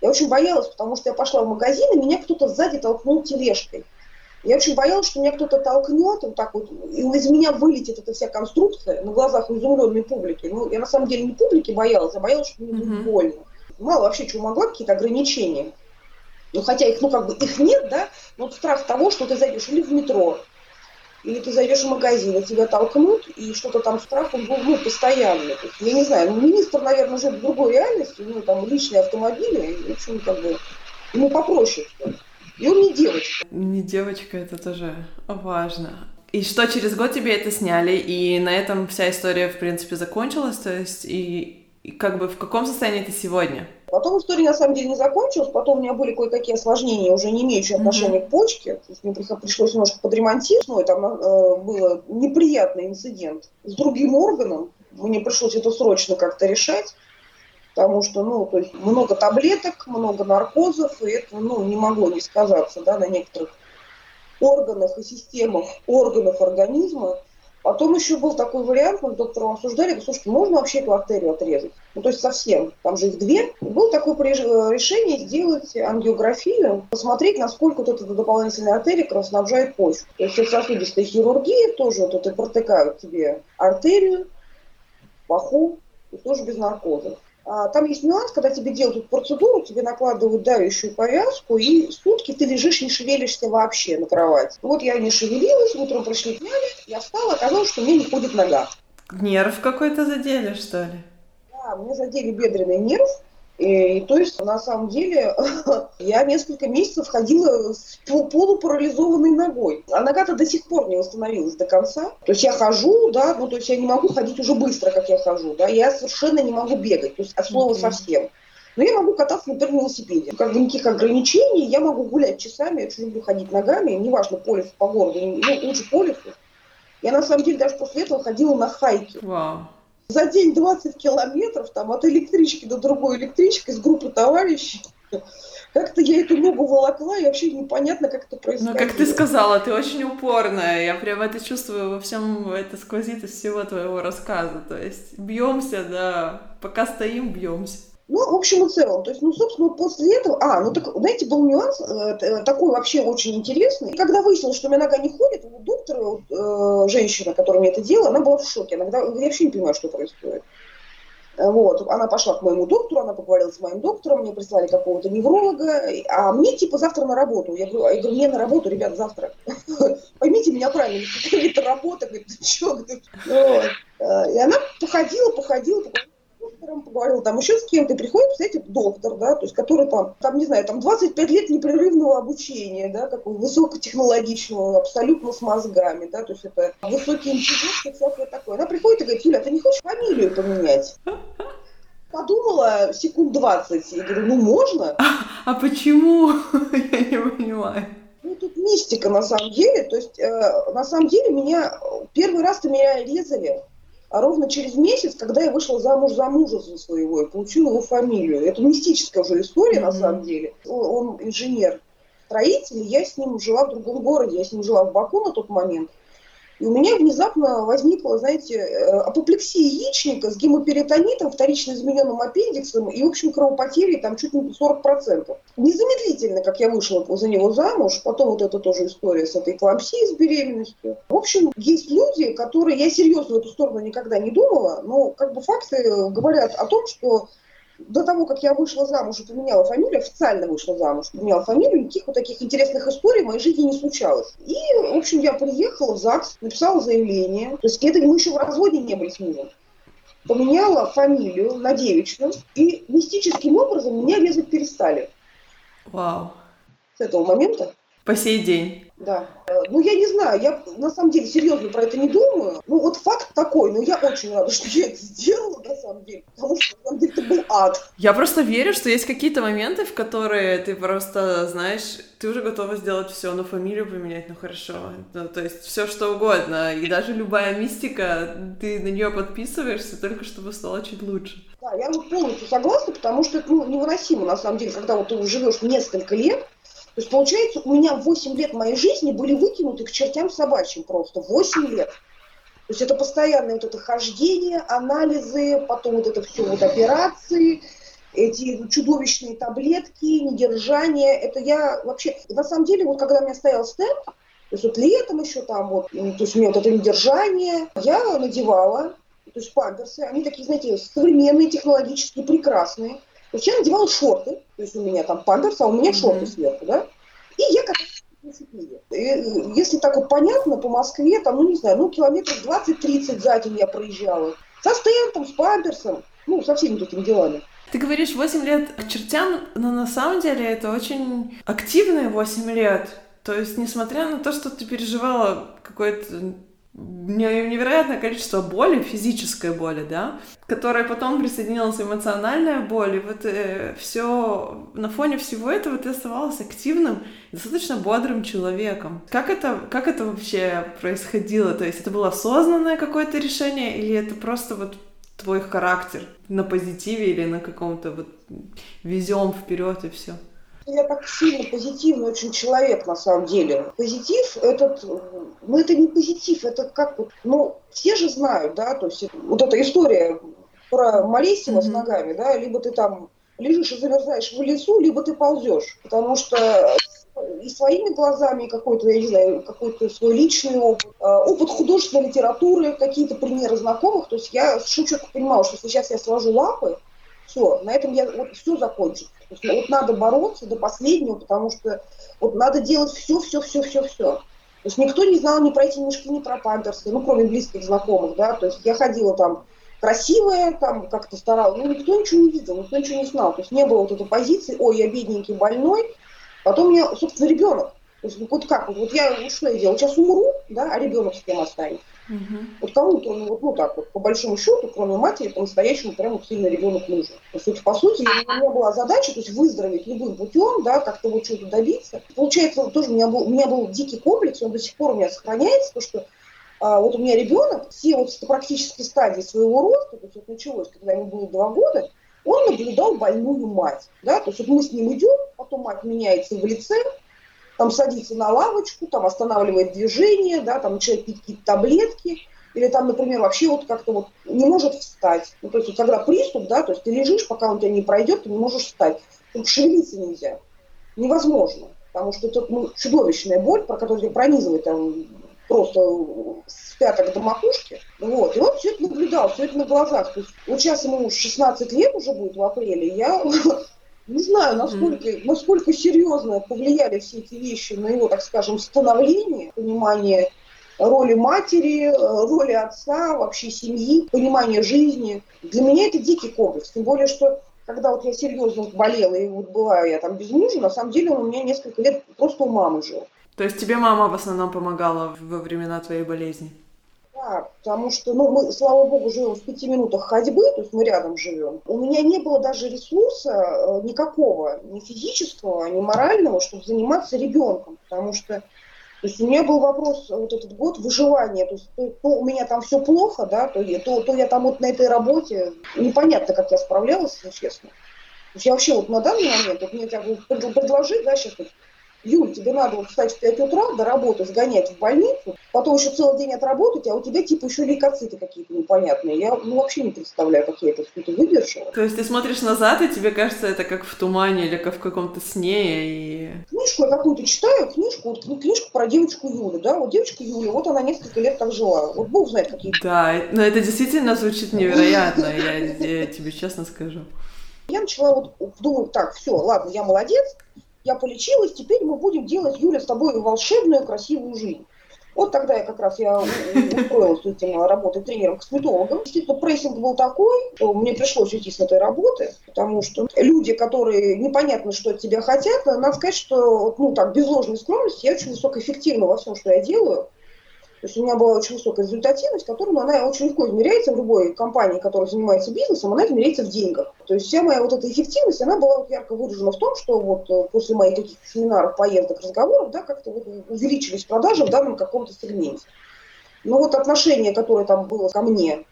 Я очень боялась, потому что я пошла в магазин, и меня кто-то сзади толкнул тележкой. Я очень боялась, что меня кто-то толкнет, вот так вот, и из меня вылетит эта вся конструкция на глазах изумленной публики. Ну, я на самом деле не публики боялась, а боялась, что мне будет больно. Мало вообще чего могла, какие-то ограничения. Ну, хотя их, ну, как бы их нет, да, но вот страх того, что ты зайдешь или в метро, или ты зайдешь в магазин, и тебя толкнут, и что-то там страх, он был, ну, постоянный. То есть, я не знаю, ну, министр, наверное, живет в другой реальности, у него там личные автомобили, и, в общем, как бы, ему попроще. И он не девочка. Не девочка, это тоже важно. И что, через год тебе это сняли, и на этом вся история, в принципе, закончилась, то есть, и, и как бы в каком состоянии ты сегодня? Потом история на самом деле не закончилась, потом у меня были кое-какие осложнения, уже не имеющие отношения mm-hmm. к почке. То есть мне пришлось немножко подремонтировать, ну, там э, был неприятный инцидент с другим органом. Мне пришлось это срочно как-то решать, потому что, ну, то есть много таблеток, много наркозов, и это, ну, не могло не сказаться, да, на некоторых органах и системах органов организма. Потом еще был такой вариант, мы с доктором обсуждали, говорит, слушайте, можно вообще эту артерию отрезать? Ну, то есть совсем, там же их две. Было такое решение сделать ангиографию, посмотреть, насколько вот эта дополнительная артерия кровоснабжает почву. То есть это сосудистая хирургия, тоже вот это протыкают тебе артерию, паху, и тоже без наркоза. А, там есть нюанс, когда тебе делают процедуру, тебе накладывают давящую повязку, и сутки ты лежишь, не шевелишься вообще на кровати. Вот я не шевелилась, утром пришли сняли, я встала, оказалось, что мне не ходит нога. Нерв какой-то задели, что ли? Да, мне задели бедренный нерв, и, то есть, на самом деле, я несколько месяцев ходила с полупарализованной ногой. А нога-то до сих пор не восстановилась до конца. То есть я хожу, да, ну то есть я не могу ходить уже быстро, как я хожу, да, я совершенно не могу бегать, то есть от слова mm-hmm. совсем. Но я могу кататься, например, на велосипеде. Как бы никаких ограничений, я могу гулять часами, я очень люблю ходить ногами, неважно, по лесу, по городу, ну, лучше по лесу. Я на самом деле даже после этого ходила на хайки. Wow за день 20 километров там, от электрички до другой электрички с группы товарищей. Как-то я эту ногу волокла, и вообще непонятно, как это происходит. Ну, как ты сказала, ты очень упорная. Я прям это чувствую во всем, это сквозит из всего твоего рассказа. То есть бьемся, да, пока стоим, бьемся. Ну, в общем и целом, то есть, ну, собственно, после этого, а, ну, так, знаете, был нюанс э, такой вообще очень интересный. Когда выяснилось, что у меня нога не ходит, у доктора, э, женщина, которая мне это делала, она была в шоке. Иногда я вообще не понимаю, что происходит. Вот, она пошла к моему доктору, она поговорила с моим доктором, мне прислали какого-то невролога, а мне типа завтра на работу. Я говорю, я говорю, мне на работу, ребят, завтра. Поймите меня правильно, какая-то работа, говорит, ты что? Э, и она походила, походила, походила доктором поговорил, там еще с кем-то, приходит, кстати, доктор, да, то есть, который там, там, не знаю, там 25 лет непрерывного обучения, да, такого высокотехнологичного, абсолютно с мозгами, да, то есть это высокий интеллект и всякое такое. Она приходит и говорит, Юля, ты не хочешь фамилию поменять? Подумала секунд 20 и говорю, ну можно? А, а почему? Я не понимаю. Ну, тут мистика на самом деле. То есть, э, на самом деле, меня первый раз-то меня резали а ровно через месяц, когда я вышла замуж за мужа своего и получила его фамилию. Это мистическая уже история, mm-hmm. на самом деле. Он, он инженер строитель, я с ним жила в другом городе, я с ним жила в Баку на тот момент. И у меня внезапно возникла, знаете, э, апоплексия яичника с гемоперитонитом, вторично измененным аппендиксом и, в общем, кровопотерей там чуть не 40%. Незамедлительно, как я вышла за него замуж, потом вот это тоже история с этой клампсией, с беременностью. В общем, есть люди, которые, я серьезно в эту сторону никогда не думала, но как бы факты говорят о том, что до того, как я вышла замуж и поменяла фамилию, официально вышла замуж, поменяла фамилию, никаких вот таких интересных историй в моей жизни не случалось. И, в общем, я приехала в ЗАГС, написала заявление. То есть это мы еще в разводе не были с мужем. Поменяла фамилию на девичную, и мистическим образом меня резать перестали. Вау. С этого момента. По сей день. Да. Ну, я не знаю, я на самом деле серьезно про это не думаю. Ну, вот факт такой, но я очень рада, что я это сделала, на самом деле, потому что, на самом деле, это был ад. Я просто верю, что есть какие-то моменты, в которые ты просто, знаешь, ты уже готова сделать все, но фамилию поменять, ну хорошо. Ну, то есть все что угодно. И даже любая мистика, ты на нее подписываешься только чтобы стало чуть лучше. Да, я вот полностью согласна, потому что это ну, невыносимо, на самом деле, когда вот ты живешь несколько лет, то есть, получается, у меня 8 лет моей жизни были выкинуты к чертям собачьим просто. 8 лет. То есть это постоянное вот это хождение, анализы, потом вот это все вот операции, эти чудовищные таблетки, недержание. Это я вообще... На самом деле, вот когда у меня стоял стенд, то есть вот летом еще там вот, то есть у меня вот это недержание, я надевала, то есть памперсы, они такие, знаете, современные, технологические, прекрасные. То есть я надевала шорты, то есть у меня там памперс, а у меня шорты сверху, да, и я каталась на велосипеде. И, если так вот понятно, по Москве, там, ну не знаю, ну километров 20-30 за день я проезжала. Со стентом, с памперсом, ну, со всеми такими делами. Ты говоришь 8 лет к чертям, но на самом деле это очень активные 8 лет. То есть, несмотря на то, что ты переживала какое-то невероятное количество боли, физической боли, да, к которой потом присоединилась эмоциональная боль, и вот э, все на фоне всего этого ты оставалась активным, достаточно бодрым человеком. Как это, как это вообще происходило? То есть это было осознанное какое-то решение, или это просто вот твой характер на позитиве или на каком-то вот везем вперед и все? Я так сильно позитивный очень человек на самом деле. Позитив этот, ну это не позитив, это как вот, ну все же знают, да, то есть вот эта история про Малесева mm-hmm. с ногами, да, либо ты там лежишь и замерзаешь в лесу, либо ты ползешь, потому что и своими глазами какой-то, я не знаю, какой-то свой личный опыт, а, опыт художественной литературы, какие-то примеры знакомых. То есть я совершенно четко понимала, что сейчас я сложу лапы, все, на этом я вот все закончу. Вот надо бороться до последнего, потому что вот надо делать все, все, все, все, все. То есть никто не знал ни про эти мешки, ни про памперсы, ну, кроме близких знакомых, да, то есть я ходила там красивая, там как-то старалась, ну, никто ничего не видел, никто ничего не знал, то есть не было вот этой позиции, ой, я бедненький, больной, потом у меня, собственно, ребенок, то есть вот как, вот, вот я, вот что я делаю, сейчас умру, да, а ребенок с кем останется. Угу. Вот кому-то, ну, вот, ну так вот, по большому счету, кроме матери, по-настоящему прям вот сильно ребенок нужен. То есть, по сути, у меня была задача, то есть выздороветь любым путем, да, как-то вот что-то добиться. Получается, тоже у меня был, у меня был дикий комплекс, он до сих пор у меня сохраняется, то что а, вот у меня ребенок, все вот практически стадии своего роста, то есть это началось, когда ему было два года, он наблюдал больную мать, да, то есть вот мы с ним идем, потом мать меняется в лице, там садится на лавочку, там останавливает движение, да, там начинает пить какие-то таблетки, или там, например, вообще вот как-то вот не может встать. Ну, то есть, вот, когда приступ, да, то есть ты лежишь, пока он тебя не пройдет, ты не можешь встать. Тут шевелиться нельзя. Невозможно. Потому что это ну, чудовищная боль, про которую тебя пронизывает там просто с пяток до макушки. Вот. И он все это наблюдал, все это на глазах. То есть, вот сейчас ему 16 лет уже будет в апреле, я не знаю, насколько, mm. насколько серьезно повлияли все эти вещи на его, так скажем, становление, понимание роли матери, роли отца, вообще семьи, понимание жизни. Для меня это дикий комплекс. Тем более, что когда вот я серьезно болела и вот была я там без мужа, на самом деле он у меня несколько лет просто у мамы жил. То есть тебе мама в основном помогала во времена твоей болезни? Да, потому что, ну, мы, слава богу, живем в пяти минутах ходьбы, то есть мы рядом живем. У меня не было даже ресурса э, никакого, ни физического, ни морального, чтобы заниматься ребенком, потому что то есть у меня был вопрос вот этот год выживания. То есть то, то у меня там все плохо, да, то, то, то я там вот на этой работе, непонятно, как я справлялась, если честно. То есть я вообще вот на данный момент, вот мне тебя предложи, да, сейчас вот Юль, тебе надо вот встать в 5 утра, до работы сгонять в больницу, потом еще целый день отработать, а у тебя типа еще лейкоциты какие-то непонятные. Я ну, вообще не представляю, как я это все это выдержала. То есть ты смотришь назад, и тебе кажется это как в тумане или как в каком-то сне, и... Книжку я какую-то читаю, книжку, вот книжку про девочку Юлю, да, вот девочка Юля, вот она несколько лет так жила. Вот Бог знает, какие... Да, но это действительно звучит невероятно, я, тебе честно скажу. Я начала вот думать, так, все, ладно, я молодец, я полечилась, теперь мы будем делать, Юля, с тобой волшебную, красивую жизнь. Вот тогда я как раз я устроилась этим работать тренером-косметологом. Действительно, прессинг был такой, что мне пришлось уйти с этой работы, потому что люди, которые непонятно, что от тебя хотят, надо сказать, что, ну так, без ложной скромности, я очень высокоэффективна во всем, что я делаю. То есть у меня была очень высокая результативность, которая ну, она очень легко измеряется в любой компании, которая занимается бизнесом, она измеряется в деньгах. То есть вся моя вот эта эффективность, она была вот ярко выражена в том, что вот э, после моих каких-то семинаров, поездок, разговоров, да, как-то вот увеличились продажи в данном каком-то сегменте. Но вот отношение, которое там было ко мне,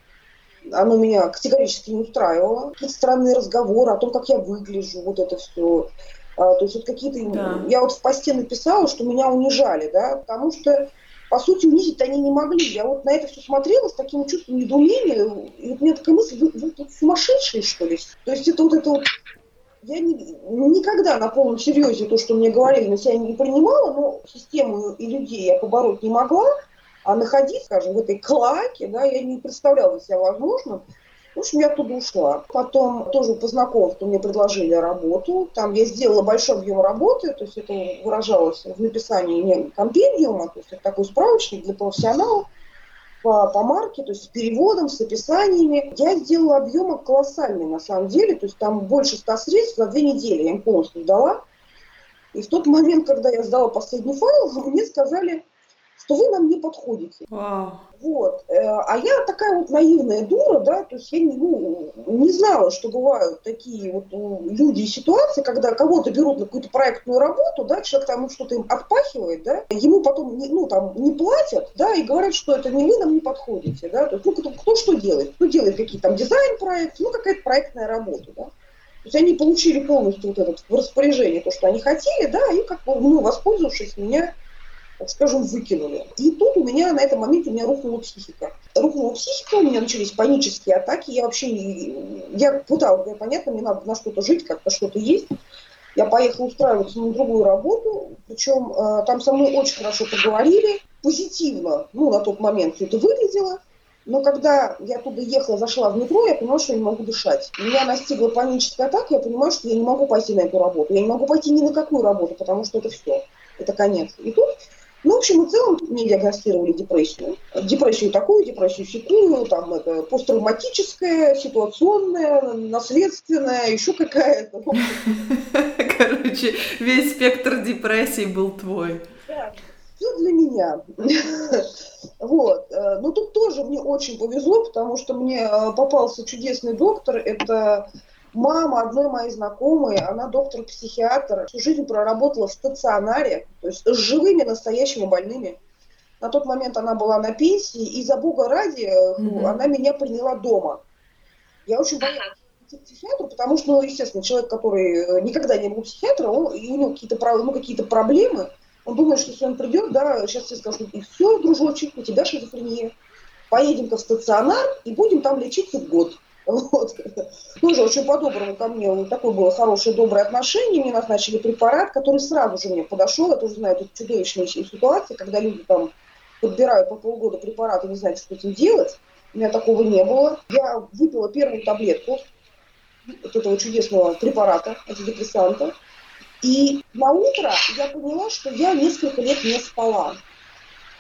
оно меня категорически не устраивало. Какие-то странные разговоры о том, как я выгляжу, вот это все. А, то есть вот какие-то... Да. Я вот в посте написала, что меня унижали, да, потому что по сути, унизить они не могли. Я вот на это все смотрела с таким чувством недоумения, и вот у меня такая мысль, вы, вы тут сумасшедшие, что ли? То есть это вот это вот я не, никогда на полном серьезе то, что мне говорили, на себя не принимала, но систему и людей я побороть не могла, а находить, скажем, в этой клаке, да, я не представляла себя возможным. В общем, я оттуда ушла. Потом тоже по знакомству мне предложили работу. Там я сделала большой объем работы, то есть это выражалось в написании не компендиума, то есть это такой справочник для профессионалов по, по марке, то есть с переводом, с описаниями. Я сделала объемы колоссальные на самом деле, то есть там больше ста средств за две недели я им полностью сдала. И в тот момент, когда я сдала последний файл, мне сказали, что вы нам не подходите. Wow. Вот. Э, а я такая вот наивная дура, да, то есть я не, ну, не знала, что бывают такие вот люди и ситуации, когда кого-то берут на какую-то проектную работу, да, человек там что-то им отпахивает, да, ему потом не, ну, там, не платят, да, и говорят, что это не вы нам не подходите, да, то есть, ну, кто, кто что делает? Кто делает какие-то там дизайн-проекты, ну, какая-то проектная работа, да. То есть они получили полностью вот это в распоряжение то, что они хотели, да, и как бы, ну, воспользовавшись меня скажем, выкинули. И тут у меня на этом моменте у меня рухнула психика. Рухнула психика, у меня начались панические атаки. Я вообще. Я пыталась, понятно, мне надо на что-то жить, как-то что-то есть. Я поехала устраиваться на другую работу, причем э, там со мной очень хорошо поговорили, позитивно, ну, на тот момент все это выглядело. Но когда я туда ехала, зашла в метро, я поняла, что я не могу дышать. Меня настигла паническая атака, я понимаю, что я не могу пойти на эту работу. Я не могу пойти ни на какую работу, потому что это все. Это конец. И тут ну, в общем и целом мне диагностировали депрессию. Депрессию такую, депрессию секую, там это посттравматическая, ситуационная, наследственная, еще какая-то. Короче, весь спектр депрессии был твой. Да, все для меня. Вот. Э, но тут тоже мне очень повезло, потому что мне э, попался чудесный доктор. Это Мама одной моей знакомой, она доктор-психиатр, всю жизнь проработала в стационаре, то есть с живыми настоящими больными. На тот момент она была на пенсии, и за бога ради mm-hmm. она меня приняла дома. Я очень боялась идти к психиатру, потому что, ну, естественно, человек, который э, никогда не был психиатром, он, и у него какие-то, ну, какие-то проблемы, он думает, что если он придет, да, сейчас все скажут, и все, дружочек, у тебя шизофрения. Поедем-ка в стационар и будем там лечиться год. Вот. Тоже очень по-доброму ко мне. Вот такое было хорошее, доброе отношение. Мне назначили препарат, который сразу же мне подошел. Я тоже знаю тут чудовищные ситуации, когда люди там подбирают по полгода препарат и не знают, что с этим делать. У меня такого не было. Я выпила первую таблетку вот этого чудесного препарата, антидепрессанта. И на утро я поняла, что я несколько лет не спала.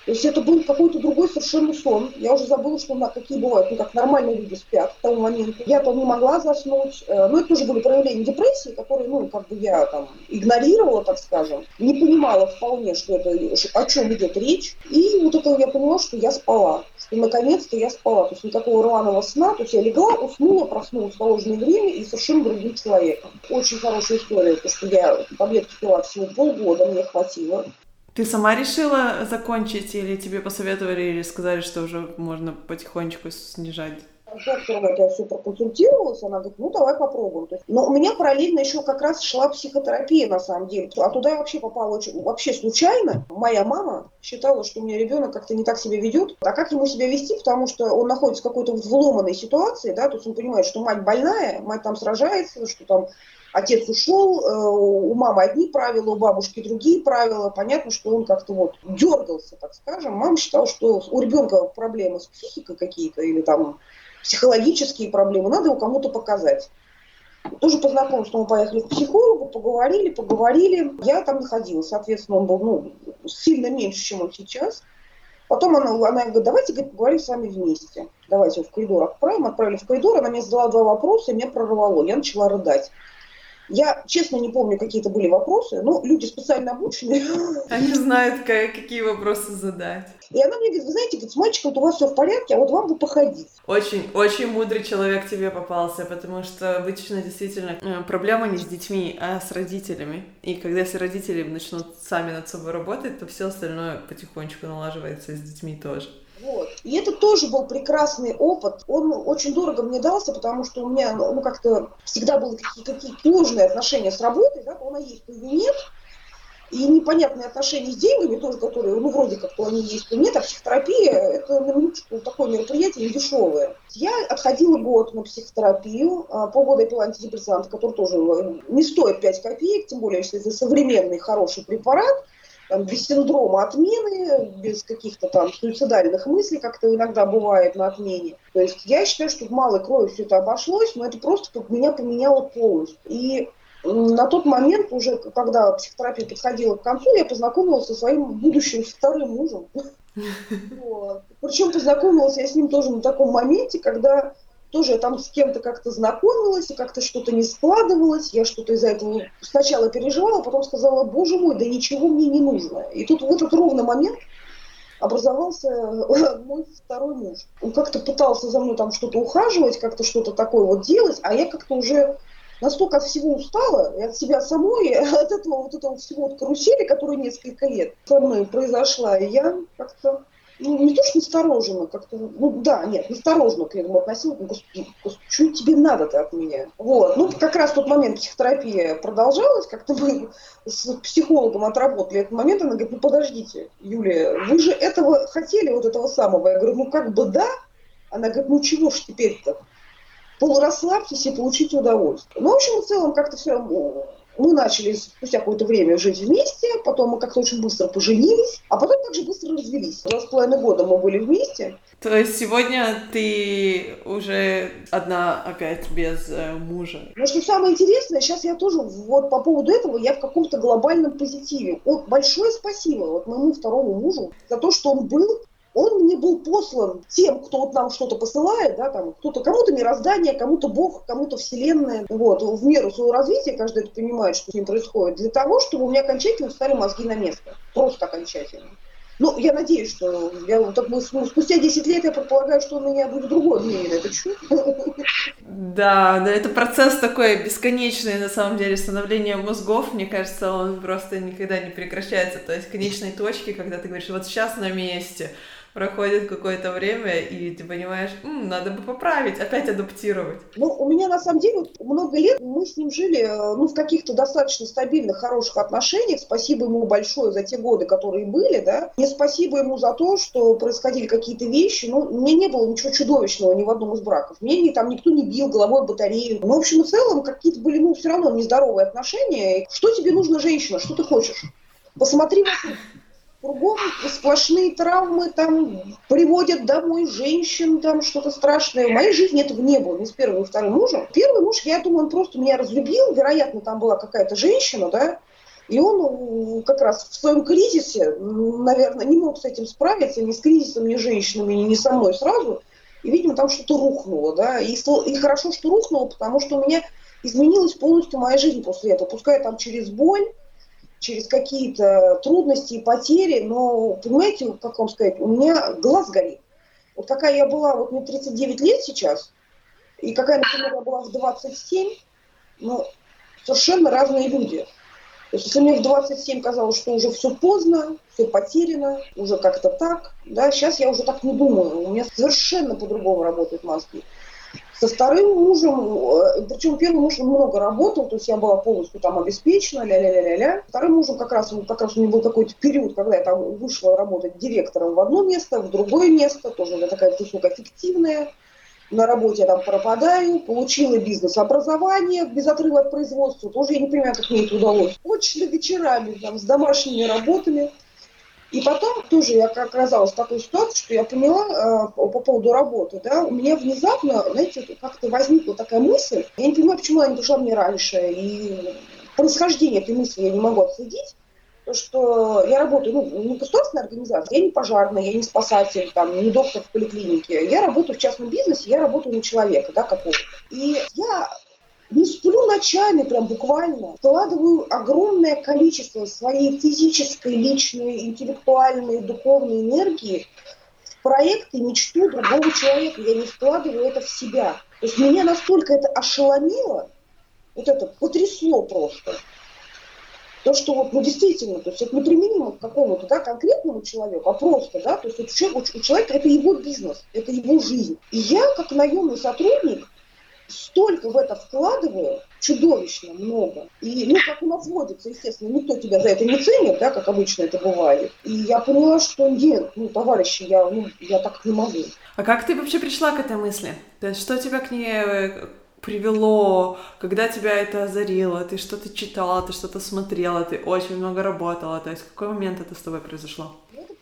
То есть это был какой-то другой совершенно сон. Я уже забыла, что на какие бывают, ну как нормальные люди спят к тому моменту. Я там не могла заснуть. Э, но это тоже были проявления депрессии, которые, ну, как бы я там игнорировала, так скажем. Не понимала вполне, что это, о чем идет речь. И вот это я поняла, что я спала. Что наконец-то я спала. То есть никакого рваного сна. То есть я легла, уснула, проснулась в положенное время и совершенно другим человеком. Очень хорошая история, потому что я таблетки пила всего полгода, мне хватило. Ты сама решила закончить или тебе посоветовали или сказали, что уже можно потихонечку снижать? Я все проконсультировалась, она говорит, ну давай попробуем. Но у меня параллельно еще как раз шла психотерапия на самом деле. А туда я вообще попала очень, вообще случайно. Моя мама считала, что у меня ребенок как-то не так себя ведет. А как ему себя вести, потому что он находится в какой-то вломанной ситуации, да, то есть он понимает, что мать больная, мать там сражается, что там отец ушел, э, у мамы одни правила, у бабушки другие правила. Понятно, что он как-то вот дергался, так скажем. Мама считала, что у ребенка проблемы с психикой какие-то или там психологические проблемы, надо его кому-то показать. Тоже по знакомству мы поехали к психологу, поговорили, поговорили. Я там находилась, соответственно, он был ну, сильно меньше, чем он сейчас. Потом она, она говорит, давайте говорит, поговорим с вами вместе. Давайте в коридор отправим. Отправили в коридор, она мне задала два вопроса, и меня прорвало. Я начала рыдать. Я, честно, не помню, какие это были вопросы, но люди специально обученные. Они знают, как, какие вопросы задать. И она мне говорит, вы знаете, говорит, с мальчиком у вас все в порядке, а вот вам бы походить. Очень, очень мудрый человек тебе попался, потому что обычно действительно э, проблема не с детьми, а с родителями. И когда все родители начнут сами над собой работать, то все остальное потихонечку налаживается с детьми тоже. Вот. И это тоже был прекрасный опыт. Он очень дорого мне дался, потому что у меня ну, как-то всегда были какие-то какие сложные отношения с работой, да, то она есть, то ее нет. И непонятные отношения с деньгами тоже, которые, ну, вроде как, то они есть, то нет, а психотерапия – это, на минуточку, такое мероприятие не дешевое. Я отходила год на психотерапию, а, полгода я пила антидепрессанты, который тоже э, не стоит 5 копеек, тем более, если это современный хороший препарат – там, без синдрома отмены, без каких-то там суицидальных мыслей, как это иногда бывает на отмене. То есть я считаю, что в малой крови все это обошлось, но это просто меня поменяло полностью. И на тот момент, уже когда психотерапия подходила к концу, я познакомилась со своим будущим вторым мужем. Причем познакомилась я с ним тоже на таком моменте, когда тоже я там с кем-то как-то знакомилась, и как-то что-то не складывалось, я что-то из-за этого сначала переживала, потом сказала, боже мой, да ничего мне не нужно. И тут в этот ровный момент образовался мой второй муж. Он как-то пытался за мной там что-то ухаживать, как-то что-то такое вот делать, а я как-то уже настолько от всего устала, и от себя самой, и от этого вот этого всего вот карусели, которая несколько лет со мной произошла, и я как-то ну, не то, что настороженно, как-то, ну да, нет, настороженно к этому относилась, ну, господи, господи, что тебе надо-то от меня? Вот, ну, как раз в тот момент психотерапия продолжалась, как-то мы с психологом отработали этот момент, она говорит, ну, подождите, Юлия, вы же этого хотели, вот этого самого? Я говорю, ну, как бы да, она говорит, ну, чего ж теперь-то? Полурасслабьтесь и получите удовольствие. Ну, в общем, в целом, как-то все мы начали спустя какое-то время жить вместе, потом мы как-то очень быстро поженились, а потом также быстро развелись. Два с половиной года мы были вместе. То есть сегодня ты уже одна опять без э, мужа? Ну, что самое интересное, сейчас я тоже вот по поводу этого, я в каком-то глобальном позитиве. Вот большое спасибо вот моему второму мужу за то, что он был он мне был послан тем, кто вот нам что-то посылает, да, там, кто-то, кому-то мироздание, кому-то Бог, кому-то Вселенная, вот, в меру своего развития, каждый это понимает, что с ним происходит, для того, чтобы у меня окончательно встали мозги на место, просто окончательно. Ну, я надеюсь, что я так ну, спустя 10 лет я предполагаю, что у меня будет другое мнение этот счет. Да, да, это процесс такой бесконечный, на самом деле, становление мозгов, мне кажется, он просто никогда не прекращается. То есть конечной точки, когда ты говоришь, вот сейчас на месте, проходит какое-то время, и ты понимаешь, М, надо бы поправить, опять адаптировать. Ну, у меня на самом деле много лет мы с ним жили э, ну, в каких-то достаточно стабильных, хороших отношениях. Спасибо ему большое за те годы, которые были, да. Не спасибо ему за то, что происходили какие-то вещи. Ну, мне не было ничего чудовищного ни в одном из браков. Мне там никто не бил головой батарею. Ну, в общем и целом, какие-то были, ну, все равно нездоровые отношения. Что тебе нужно, женщина? Что ты хочешь? Посмотри вокруг кругом сплошные травмы, там приводят домой женщин, там что-то страшное. В моей жизни этого не было, ни с первым, ни с вторым мужем. Первый муж, я думаю, он просто меня разлюбил, вероятно, там была какая-то женщина, да, и он как раз в своем кризисе, наверное, не мог с этим справиться, ни с кризисом, ни с женщинами, ни со мной сразу. И, видимо, там что-то рухнуло, да. И, и хорошо, что рухнуло, потому что у меня изменилась полностью моя жизнь после этого. Пускай там через боль, через какие-то трудности и потери, но, понимаете, как вам сказать, у меня глаз горит. Вот какая я была, вот мне 39 лет сейчас, и какая, например, я была в 27, ну, совершенно разные люди. То есть, если мне в 27 казалось, что уже все поздно, все потеряно, уже как-то так, да, сейчас я уже так не думаю. У меня совершенно по-другому работают мозги. Со вторым мужем, э, причем первый муж много работал, то есть я была полностью там обеспечена, ля-ля-ля-ля-ля. Вторым мужем как раз, как раз у него был какой-то период, когда я там вышла работать директором в одно место, в другое место, тоже я такая высокоэффективная. На работе я там пропадаю, получила бизнес-образование без отрыва от производства, тоже я не понимаю, как мне это удалось. Очень вечерами, там, с домашними работами. И потом тоже я оказалась в такой ситуации, что я поняла э, по поводу работы, да, у меня внезапно, знаете, как-то возникла такая мысль, я не понимаю, почему она не пришла мне раньше, и происхождение этой мысли я не могу отследить, что я работаю, ну, не государственной организации, я не пожарная, я не спасатель, там, не доктор в поликлинике. Я работаю в частном бизнесе, я работаю на человека, да, какого-то. И я не сплю ночами, прям буквально. Вкладываю огромное количество своей физической, личной, интеллектуальной, духовной энергии в проект и мечту другого человека. Я не вкладываю это в себя. То есть меня настолько это ошеломило, вот это потрясло просто. То, что вот, ну, действительно, то есть это неприменимо к какому-то, да, конкретному человеку, а просто, да, то есть у человека, у человека это его бизнес, это его жизнь. И я, как наемный сотрудник, столько в это вкладываю, чудовищно много. И, ну, как у нас водится, естественно, никто тебя за это не ценит, да, как обычно это бывает. И я поняла, что нет, ну, товарищи, я, ну, я так не могу. А как ты вообще пришла к этой мысли? То есть что тебя к ней э, привело, когда тебя это озарило, ты что-то читала, ты что-то смотрела, ты очень много работала, то есть в какой момент это с тобой произошло?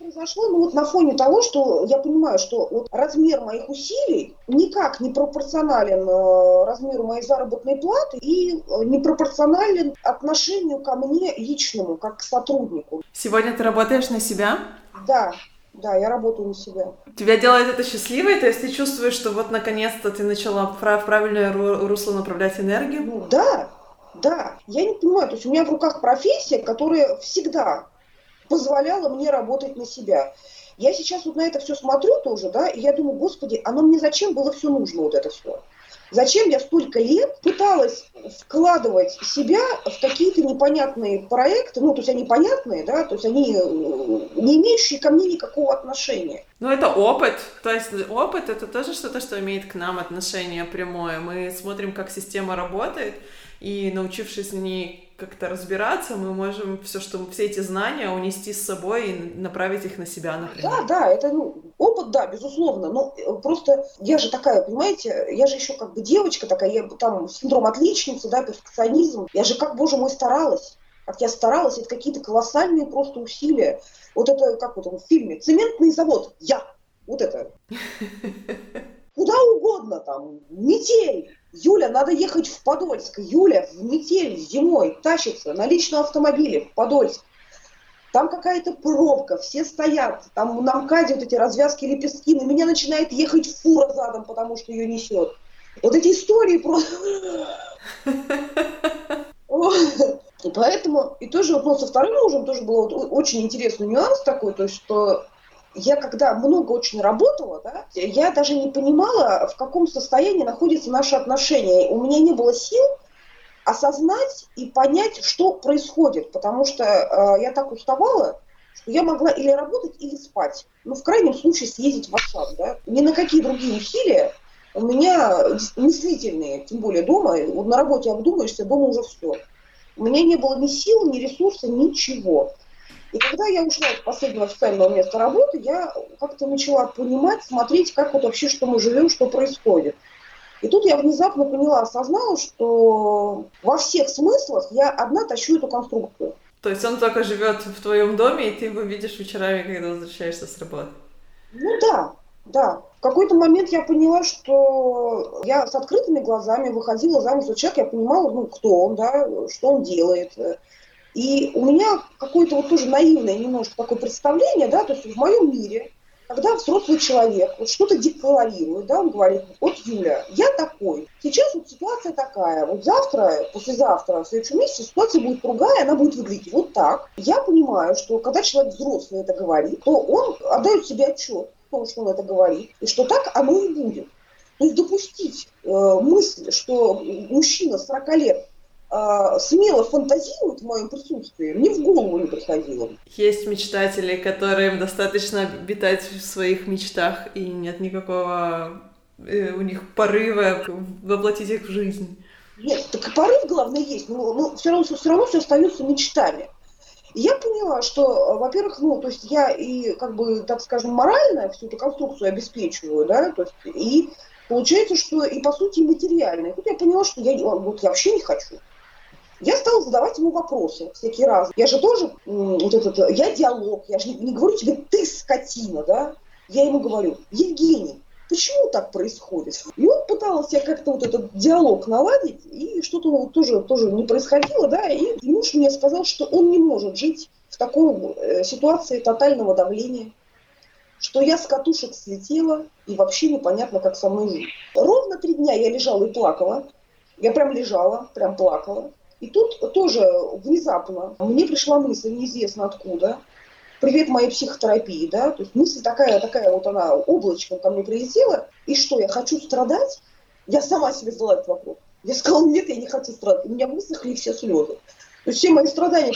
Произошло ну, вот на фоне того, что я понимаю, что вот размер моих усилий никак не пропорционален э, размеру моей заработной платы и э, не пропорционален отношению ко мне личному, как к сотруднику. Сегодня ты работаешь на себя? Да, да, я работаю на себя. Тебя делает это счастливой? То есть ты чувствуешь, что вот наконец-то ты начала в правильное русло направлять энергию? Ну да, да. Я не понимаю, то есть у меня в руках профессия, которая всегда позволяла мне работать на себя. Я сейчас вот на это все смотрю тоже, да, и я думаю, господи, оно мне зачем было все нужно, вот это все? Зачем я столько лет пыталась вкладывать себя в какие-то непонятные проекты, ну, то есть они понятные, да, то есть они э, не имеющие ко мне никакого отношения. Ну, это опыт, то есть опыт это тоже что-то, что имеет к нам отношение прямое. Мы смотрим, как система работает, и научившись на ней как-то разбираться, мы можем все, что все эти знания унести с собой и направить их на себя, например. Да, да, это ну, опыт, да, безусловно. Но э, просто я же такая, понимаете, я же еще как бы девочка такая, я там синдром отличницы, да, перфекционизм. Я же как, боже мой, старалась. Как я старалась, это какие-то колоссальные просто усилия. Вот это, как вот в фильме, цементный завод, я. Вот это. Куда угодно там, метель, Юля, надо ехать в Подольск. Юля в метель зимой тащится на личном автомобиле в Подольск. Там какая-то пробка, все стоят, там на МКАДе вот эти развязки лепестки, на меня начинает ехать фура задом, потому что ее несет. Вот эти истории просто... И поэтому, и тоже ну, со вторым мужем тоже был очень интересный нюанс такой, то есть что я когда много очень работала, да, я даже не понимала, в каком состоянии находятся наши отношения. У меня не было сил осознать и понять, что происходит, потому что э, я так уставала, что я могла или работать, или спать. Ну, в крайнем случае, съездить в Ашан, да. Ни на какие другие усилия у меня мыслительные, тем более дома, вот на работе обдумаешься, дома уже все. У меня не было ни сил, ни ресурса, ничего. И когда я ушла из последнего официального места работы, я как-то начала понимать, смотреть, как вот вообще, что мы живем, что происходит. И тут я внезапно поняла, осознала, что во всех смыслах я одна тащу эту конструкцию. То есть он только живет в твоем доме, и ты его видишь вечерами, когда возвращаешься с работы? Ну да, да. В какой-то момент я поняла, что я с открытыми глазами выходила замуж за человека, я понимала, ну, кто он, да, что он делает, и у меня какое-то вот тоже наивное немножко такое представление, да, то есть в моем мире, когда взрослый человек вот что-то декларирует, да, он говорит, вот Юля, я такой, сейчас вот ситуация такая, вот завтра, послезавтра, в следующем месяце ситуация будет другая, она будет выглядеть вот так. Я понимаю, что когда человек взрослый это говорит, то он отдает себе отчет в том, что он это говорит, и что так оно и будет. То есть допустить э, мысль, что мужчина 40 лет смело фантазируют в моем присутствии, мне в голову не приходило. Есть мечтатели, которым достаточно обитать в своих мечтах, и нет никакого э, у них порыва воплотить их в жизнь. Нет, так и порыв, главное, есть, но, но все, равно, все равно все остается мечтами. И я поняла, что, во-первых, ну, то есть я и, как бы, так скажем, морально всю эту конструкцию обеспечиваю, да, то есть, и получается, что и, по сути, материально. И тут я поняла, что я, вот, я вообще не хочу. Я стала задавать ему вопросы всякие разные. Я же тоже, вот этот, я диалог, я же не, не говорю тебе, ты скотина, да? Я ему говорю, Евгений, почему так происходит? И он пытался как-то вот этот диалог наладить, и что-то вот тоже, тоже не происходило, да, и муж мне сказал, что он не может жить в такой э, ситуации тотального давления, что я с катушек слетела, и вообще непонятно, как со мной жить. Ровно три дня я лежала и плакала. Я прям лежала, прям плакала. И тут тоже внезапно мне пришла мысль, неизвестно откуда, привет моей психотерапии, да, то есть мысль такая, такая вот она облачком ко мне прилетела, и что, я хочу страдать? Я сама себе задала этот вопрос. Я сказала, нет, я не хочу страдать. У меня высохли все слезы. То есть все мои страдания,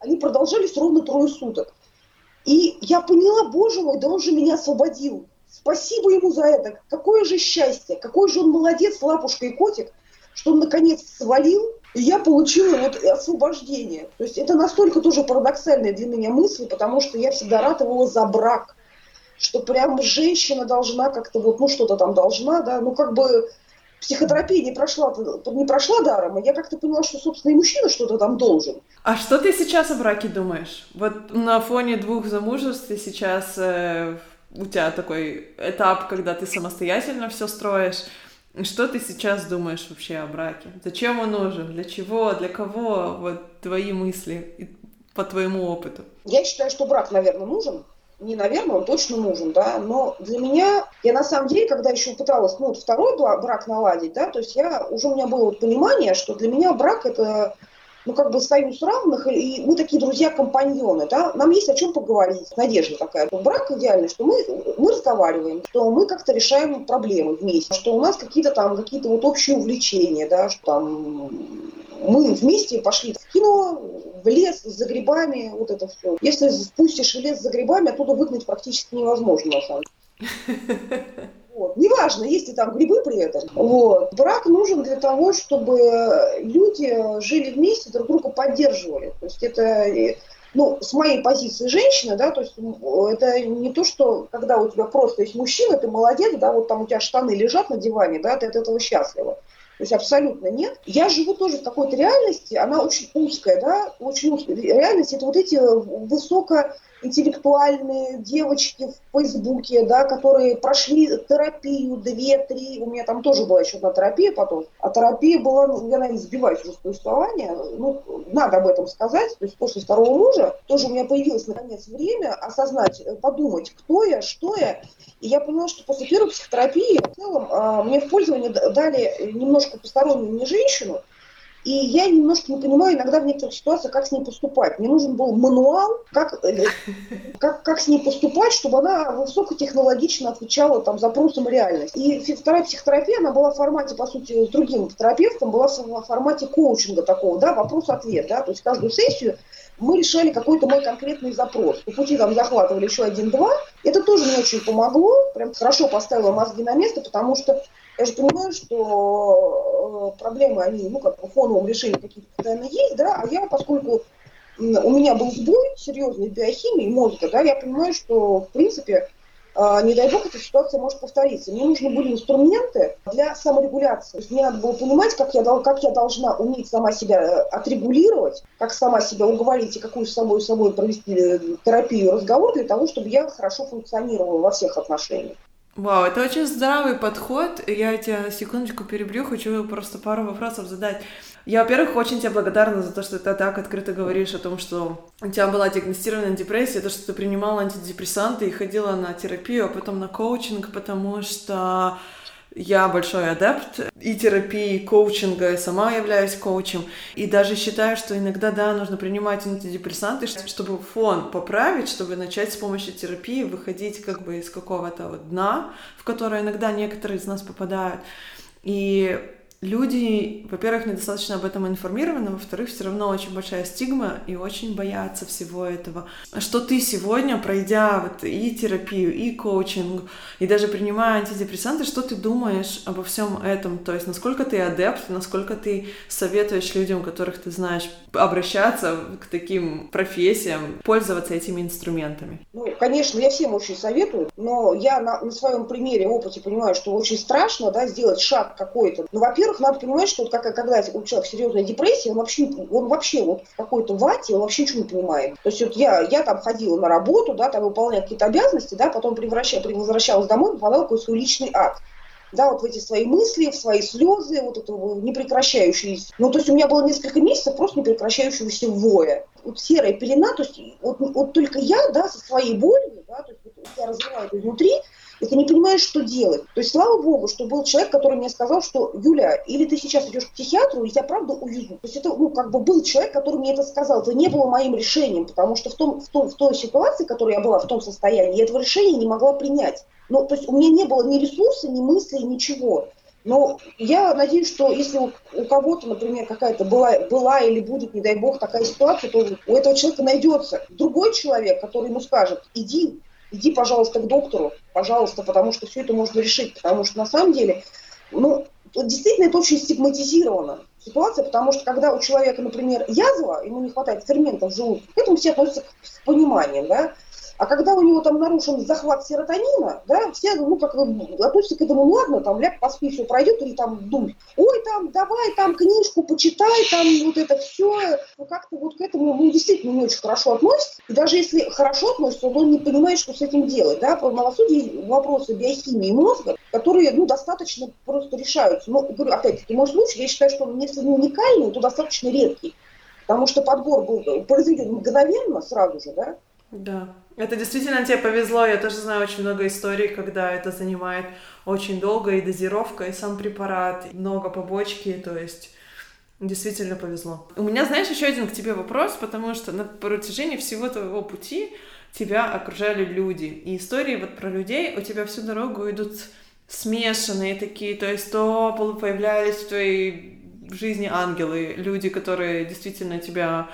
они продолжались ровно трое суток. И я поняла, боже мой, да он же меня освободил. Спасибо ему за это. Какое же счастье, какой же он молодец, лапушка и котик, что он наконец свалил, и я получила вот освобождение. То есть это настолько тоже парадоксальная для меня мысль, потому что я всегда ратовала за брак, что прям женщина должна как-то вот, ну что-то там должна, да, ну как бы психотерапия не прошла, не прошла даром, и я как-то поняла, что, собственно, и мужчина что-то там должен. А что ты сейчас о браке думаешь? Вот на фоне двух замужеств ты сейчас э, у тебя такой этап, когда ты самостоятельно все строишь. Что ты сейчас думаешь вообще о браке? Зачем он нужен? Для чего? Для кого? Вот твои мысли по твоему опыту. Я считаю, что брак, наверное, нужен. Не, наверное, он точно нужен, да. Но для меня, я на самом деле, когда еще пыталась, ну, вот второй брак наладить, да, то есть я, уже у меня было вот понимание, что для меня брак это ну, как бы союз равных, и мы такие друзья-компаньоны, да, нам есть о чем поговорить, надежда такая. Брак идеальный, что мы, мы разговариваем, что мы как-то решаем проблемы вместе, что у нас какие-то там, какие-то вот общие увлечения, да, что там мы вместе пошли в кино, в лес за грибами, вот это все. Если спустишь лес за грибами, оттуда выгнать практически невозможно, на самом деле. Вот. Неважно, есть ли там грибы при этом. Вот. Брак нужен для того, чтобы люди жили вместе, друг друга поддерживали. То есть это ну, с моей позиции женщины, да, то есть это не то, что когда у тебя просто есть мужчина, ты молодец, да, вот там у тебя штаны лежат на диване, да, ты от этого счастлива. То есть абсолютно нет. Я живу тоже в какой-то реальности, она очень узкая, да, очень узкая. Реальность это вот эти высоко интеллектуальные девочки в Фейсбуке, да, которые прошли терапию, две-три, у меня там тоже была еще одна терапия потом, а терапия была, ну, я, наверное, сбиваюсь уже с повествования, ну, надо об этом сказать, то есть после второго мужа тоже у меня появилось, наконец, время осознать, подумать, кто я, что я, и я поняла, что после первой психотерапии в целом а, мне в пользование дали немножко постороннюю мне женщину, и я немножко не понимаю иногда в некоторых ситуациях, как с ней поступать. Мне нужен был мануал, как, э, как, как с ней поступать, чтобы она высокотехнологично отвечала там, запросам реальности. И вторая психотерапия, она была в формате, по сути, с другим терапевтом, была в формате коучинга такого, да, вопрос-ответ, да, то есть каждую сессию мы решали какой-то мой конкретный запрос. По пути там захватывали еще один-два. Это тоже мне очень помогло, прям хорошо поставило мозги на место, потому что я же понимаю, что э, проблемы, они, ну, как по фоновом решении какие-то постоянно есть, да, а я, поскольку у меня был сбой серьезной биохимии мозга, да, я понимаю, что, в принципе, а, не дай бог, эта ситуация может повториться. Мне нужны были инструменты для саморегуляции. То есть мне надо было понимать, как я, как я должна уметь сама себя э, отрегулировать, как сама себя уговорить и какую с собой, с собой провести э, терапию, разговор для того, чтобы я хорошо функционировала во всех отношениях. Вау, это очень здравый подход. Я тебя секундочку перебью, хочу просто пару вопросов задать. Я, во-первых, очень тебе благодарна за то, что ты так открыто говоришь о том, что у тебя была диагностирована депрессия, то, что ты принимала антидепрессанты и ходила на терапию, а потом на коучинг, потому что я большой адепт и терапии, и коучинга, и сама являюсь коучем. И даже считаю, что иногда, да, нужно принимать антидепрессанты, чтобы фон поправить, чтобы начать с помощью терапии выходить как бы из какого-то вот дна, в которое иногда некоторые из нас попадают. И люди, во-первых, недостаточно об этом информированы, во-вторых, все равно очень большая стигма и очень боятся всего этого. Что ты сегодня, пройдя вот и терапию, и коучинг, и даже принимая антидепрессанты, что ты думаешь обо всем этом? То есть насколько ты адепт, насколько ты советуешь людям, которых ты знаешь, обращаться к таким профессиям, пользоваться этими инструментами? Ну, конечно, я всем очень советую, но я на, на своем примере, опыте понимаю, что очень страшно да, сделать шаг какой-то. Ну, во-первых, во-первых, надо понимать, что вот как, когда у человека серьезная депрессия, он вообще, он вообще вот в какой-то вате, он вообще ничего не понимает. То есть вот я, я там ходила на работу, да, там выполняла какие-то обязанности, да, потом превращала, возвращалась домой, попадала в какой-то свой личный ад. да, вот в эти свои мысли, в свои слезы, вот это непрекращающиеся. Ну, то есть у меня было несколько месяцев просто непрекращающегося воя. Вот серая пелена, то есть вот, вот только я, да, со своей болью, да, то есть вот я развиваю это изнутри, и ты не понимаешь, что делать. То есть, слава богу, что был человек, который мне сказал, что, Юля, или ты сейчас идешь к психиатру, и тебя правда увезут. То есть это, ну, как бы был человек, который мне это сказал. Это не было моим решением, потому что в, том, в, том, в той ситуации, в которой я была, в том состоянии, я этого решения не могла принять. Ну, то есть у меня не было ни ресурса, ни мыслей, ничего. Но я надеюсь, что если у, кого-то, например, какая-то была, была или будет, не дай бог, такая ситуация, то у этого человека найдется другой человек, который ему скажет, иди, иди, пожалуйста, к доктору, пожалуйста, потому что все это можно решить. Потому что на самом деле, ну, действительно это очень стигматизировано ситуация, потому что когда у человека, например, язва, ему не хватает ферментов в желудке, к этому все относятся с пониманием, да, а когда у него там нарушен захват серотонина, да, все, ну, как относятся к этому, ну, ладно, там, ляг, поспи, все пройдет, или там думай, ой, там, давай, там, книжку почитай, там, вот это все, ну, как-то вот к этому, ну, действительно не очень хорошо относится. И даже если хорошо относится, он не понимает, что с этим делать, да, по правосудию вопросы биохимии мозга, которые, ну, достаточно просто решаются. Но, говорю, опять-таки, мой случай, я считаю, что он, если не уникальный, то достаточно редкий, потому что подбор был произведен мгновенно, сразу же, да, да. Это действительно тебе повезло. Я тоже знаю очень много историй, когда это занимает очень долго, и дозировка, и сам препарат, и много побочки, то есть действительно повезло. У меня, знаешь, еще один к тебе вопрос, потому что на протяжении всего твоего пути тебя окружали люди. И истории вот про людей у тебя всю дорогу идут смешанные такие, то есть то появлялись в твоей жизни ангелы, люди, которые действительно тебя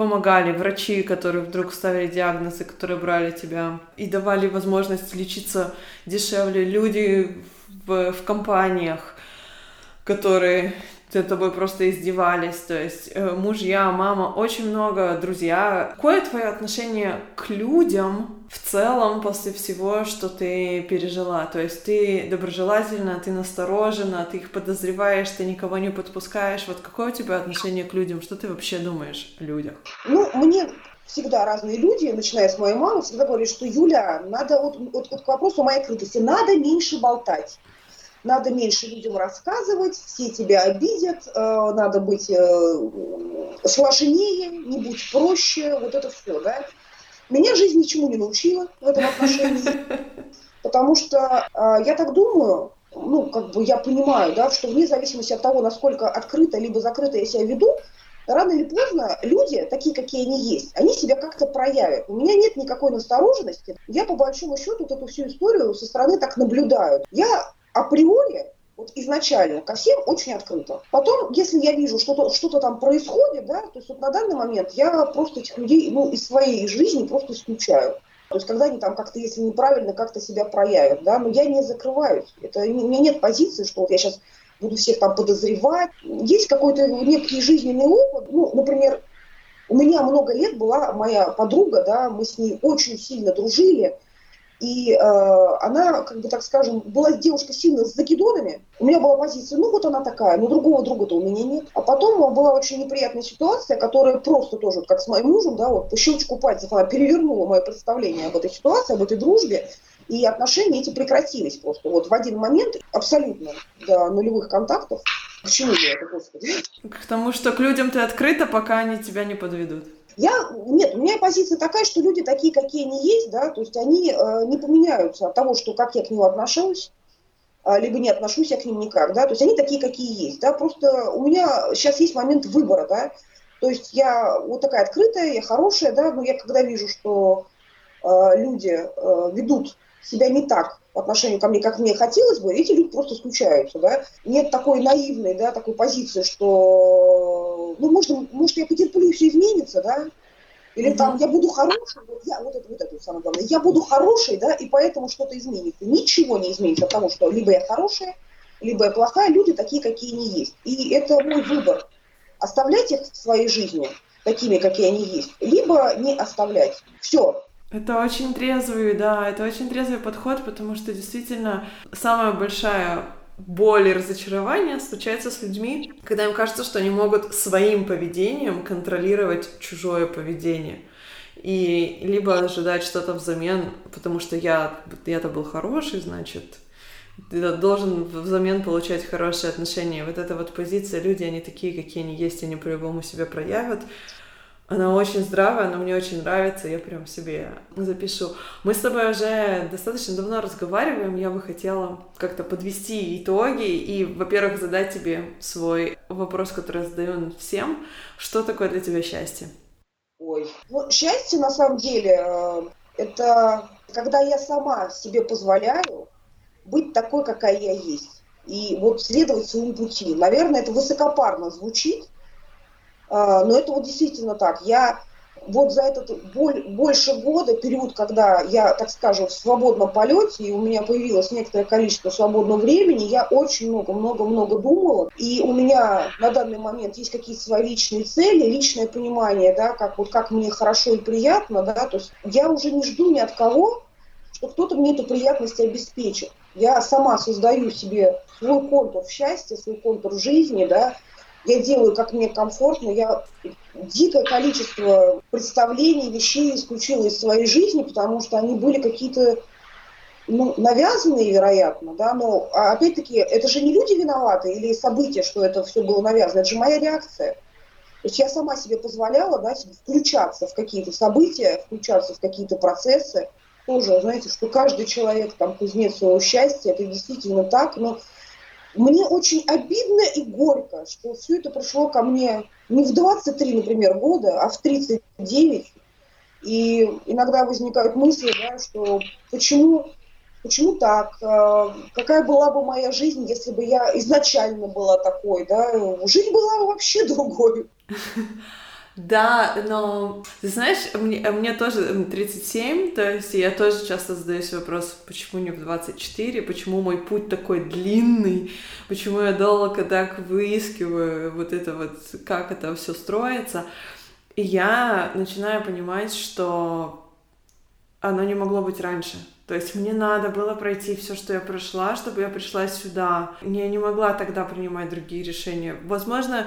помогали, врачи, которые вдруг ставили диагнозы, которые брали тебя и давали возможность лечиться дешевле, люди в, в компаниях, которые над тобой просто издевались, то есть э, мужья, мама, очень много, друзья. Какое твое отношение к людям в целом после всего, что ты пережила? То есть ты доброжелательна, ты насторожена, ты их подозреваешь, ты никого не подпускаешь. Вот какое у тебя отношение к людям? Что ты вообще думаешь о людях? Ну, мне всегда разные люди, начиная с моей мамы, всегда говорят, что Юля, надо, вот, вот, вот к вопросу моей открытости, надо меньше болтать надо меньше людям рассказывать, все тебя обидят, э, надо быть э, сложнее, не будь проще, вот это все, да. Меня жизнь ничему не научила в этом отношении, потому что э, я так думаю, ну, как бы я понимаю, да, что вне зависимости от того, насколько открыто либо закрыто я себя веду, рано или поздно люди, такие, какие они есть, они себя как-то проявят. У меня нет никакой настороженности. Я, по большому счету, вот эту всю историю со стороны так наблюдаю. Я априори вот изначально ко всем очень открыто. Потом, если я вижу, что-то что там происходит, да, то есть вот на данный момент я просто этих людей ну, из своей жизни просто исключаю. То есть когда они там как-то, если неправильно, как-то себя проявят, да, но я не закрываюсь. Это, у меня нет позиции, что вот я сейчас буду всех там подозревать. Есть какой-то некий жизненный опыт. Ну, например, у меня много лет была моя подруга, да, мы с ней очень сильно дружили, и э, она, как бы так скажем, была девушка сильно с закидонами. У меня была позиция, ну вот она такая, но другого друга-то у меня нет. А потом была очень неприятная ситуация, которая просто тоже, как с моим мужем, да, вот по щелчку пальцев она перевернула мое представление об этой ситуации, об этой дружбе. И отношения эти прекратились просто. Вот в один момент абсолютно до нулевых контактов. К чему я это, господи? К тому, что к людям ты открыта, пока они тебя не подведут. Я, нет, у меня позиция такая, что люди такие, какие они есть, да, то есть они э, не поменяются от того, что как я к ним отношусь, э, либо не отношусь я к ним никак, да, то есть они такие, какие есть, да, просто у меня сейчас есть момент выбора, да, то есть я вот такая открытая, я хорошая, да, но я когда вижу, что э, люди э, ведут себя не так по отношению ко мне, как мне хотелось бы, эти люди просто скучаются, да. Нет такой наивной, да, такой позиции, что, ну, может, может я потерплю, и все изменится, да, или mm-hmm. там я буду хорошей, вот, я, вот это вот это самое главное, я буду хорошей, да, и поэтому что-то изменится. Ничего не изменится от того, что либо я хорошая, либо я плохая, люди такие, какие они есть. И это мой выбор. Оставлять их в своей жизни такими, какие они есть, либо не оставлять. Все, это очень трезвый, да, это очень трезвый подход, потому что действительно самая большая боль и разочарование случается с людьми, когда им кажется, что они могут своим поведением контролировать чужое поведение. И либо ожидать что-то взамен, потому что я, я-то был хороший, значит, должен взамен получать хорошие отношения. Вот эта вот позиция, люди, они такие, какие они есть, они по-любому себя проявят. Она очень здравая, она мне очень нравится, я прям себе запишу. Мы с тобой уже достаточно давно разговариваем, я бы хотела как-то подвести итоги и, во-первых, задать тебе свой вопрос, который задаю всем. Что такое для тебя счастье? Ой, ну, счастье на самом деле э, это когда я сама себе позволяю быть такой, какая я есть. И вот следовать своему пути. Наверное, это высокопарно звучит, но это вот действительно так. Я вот за этот боль, больше года, период, когда я, так скажем, в свободном полете, и у меня появилось некоторое количество свободного времени, я очень много-много-много думала, и у меня на данный момент есть какие-то свои личные цели, личное понимание, да, как вот как мне хорошо и приятно, да, то есть я уже не жду ни от кого, что кто-то мне эту приятность обеспечит. Я сама создаю себе свой контур счастья, свой контур жизни, да, я делаю, как мне комфортно, я дикое количество представлений, вещей исключила из своей жизни, потому что они были какие-то ну, навязанные, вероятно, да, но а опять-таки это же не люди виноваты или события, что это все было навязано, это же моя реакция. То есть я сама себе позволяла да, включаться в какие-то события, включаться в какие-то процессы. Тоже, знаете, что каждый человек там кузнец своего счастья, это действительно так, но мне очень обидно и горько, что все это пришло ко мне не в 23, например, года, а в 39. И иногда возникают мысли, да, что почему, почему так, а, какая была бы моя жизнь, если бы я изначально была такой, да, жизнь была бы вообще другой. Да, но ты знаешь, мне, мне тоже 37, то есть я тоже часто задаюсь вопрос, почему не в 24, почему мой путь такой длинный, почему я долго так выискиваю вот это вот, как это все строится. И я начинаю понимать, что оно не могло быть раньше. То есть мне надо было пройти все, что я прошла, чтобы я пришла сюда. Я не могла тогда принимать другие решения. Возможно,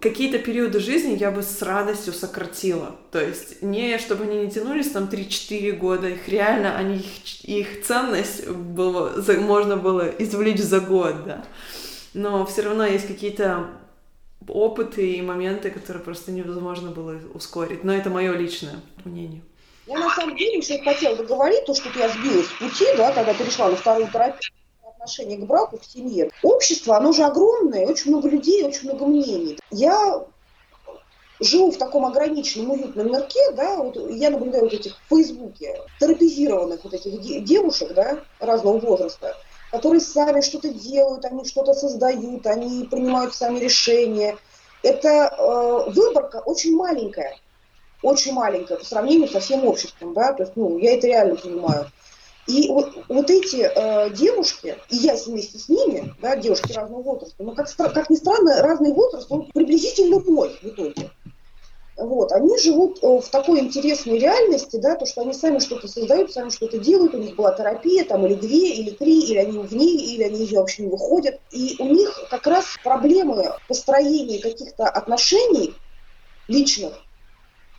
какие-то периоды жизни я бы с радостью сократила. То есть не чтобы они не тянулись там 3-4 года, их реально, они, их, их ценность было, можно было извлечь за год, да. Но все равно есть какие-то опыты и моменты, которые просто невозможно было ускорить. Но это мое личное мнение. Я на самом деле еще хотела договорить, то, что я сбилась с пути, да, когда перешла на вторую терапию, отношение к браку, к семье. Общество, оно же огромное, очень много людей, очень много мнений. Я живу в таком ограниченном, уютном мирке, да, вот я наблюдаю вот этих в Фейсбуке терапизированных вот этих девушек, да, разного возраста, которые сами что-то делают, они что-то создают, они принимают сами решения. Это э, выборка очень маленькая очень маленькая по сравнению со всем обществом, да, то есть, ну, я это реально понимаю. И вот, вот эти э, девушки, и я вместе с ними, да, девушки разного возраста, но как, как ни странно, разный возраст, он приблизительно мой в итоге. Вот, они живут э, в такой интересной реальности, да, то, что они сами что-то создают, сами что-то делают, у них была терапия, там, или две, или три, или они в ней, или они ее вообще не выходят. И у них как раз проблемы построения каких-то отношений личных,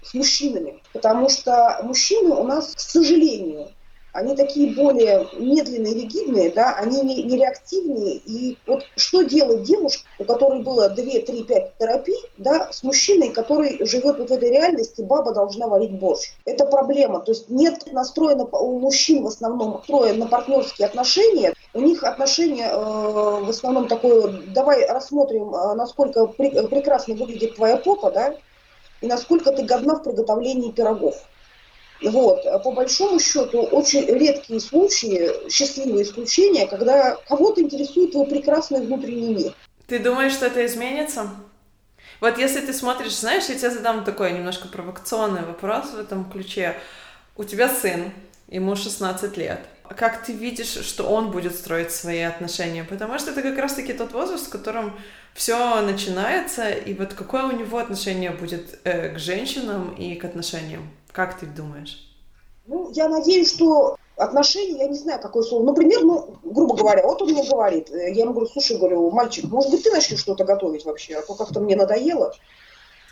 с мужчинами, потому что мужчины у нас, к сожалению, они такие более медленные, ригидные, да, они не, не реактивные. И вот что делать девушке, у которой было 2, 3, 5 терапий, да, с мужчиной, который живет вот в этой реальности, баба должна варить борщ. Это проблема. То есть нет настроена у мужчин в основном настроен на партнерские отношения. У них отношения э, в основном такое, давай рассмотрим, э, насколько при, прекрасно выглядит твоя попа, да, и насколько ты годна в приготовлении пирогов. Вот. По большому счету, очень редкие случаи, счастливые исключения, когда кого-то интересует твой прекрасный внутренний мир. Ты думаешь, что это изменится? Вот если ты смотришь, знаешь, я тебе задам такой немножко провокационный вопрос в этом ключе. У тебя сын, ему 16 лет. Как ты видишь, что он будет строить свои отношения? Потому что это как раз-таки тот возраст, в котором все начинается, и вот какое у него отношение будет э, к женщинам и к отношениям? Как ты думаешь? Ну, я надеюсь, что отношения, я не знаю, какое слово. Например, ну, грубо говоря, вот он мне говорит, э, я ему говорю, слушай, говорю, мальчик, может быть, ты начнешь что-то готовить вообще, а то как-то мне надоело.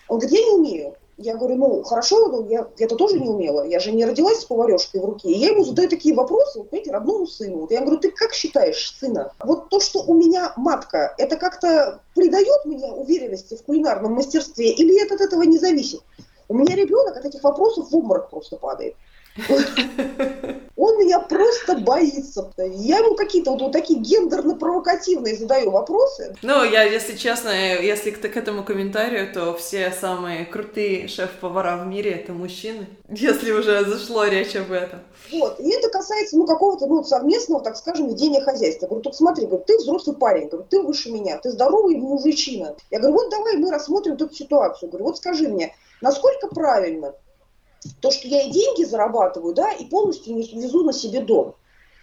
Он говорит, я не умею. Я говорю, ну, хорошо, ну, я это тоже не умела. Я же не родилась с поварешкой в руке. И я ему задаю такие вопросы, вот, понимаете, родному сыну. Вот я говорю, ты как считаешь, сына? Вот то, что у меня матка, это как-то придает мне уверенности в кулинарном мастерстве или это от этого не зависит? У меня ребенок от этих вопросов в обморок просто падает. Он меня просто боится. Я ему какие-то вот, вот такие гендерно-провокативные задаю вопросы. Ну, я, если честно, если к, к этому комментарию, то все самые крутые шеф-повара в мире — это мужчины, если уже зашло речь об этом. Вот, и это касается, ну, какого-то, ну, совместного, так скажем, ведения хозяйства. Я говорю, только смотри, говорю, ты взрослый парень, говорю, ты выше меня, ты здоровый мужичина. Я говорю, вот давай мы рассмотрим эту ситуацию. Я говорю, вот скажи мне, насколько правильно то, что я и деньги зарабатываю, да, и полностью не везу на себе дом.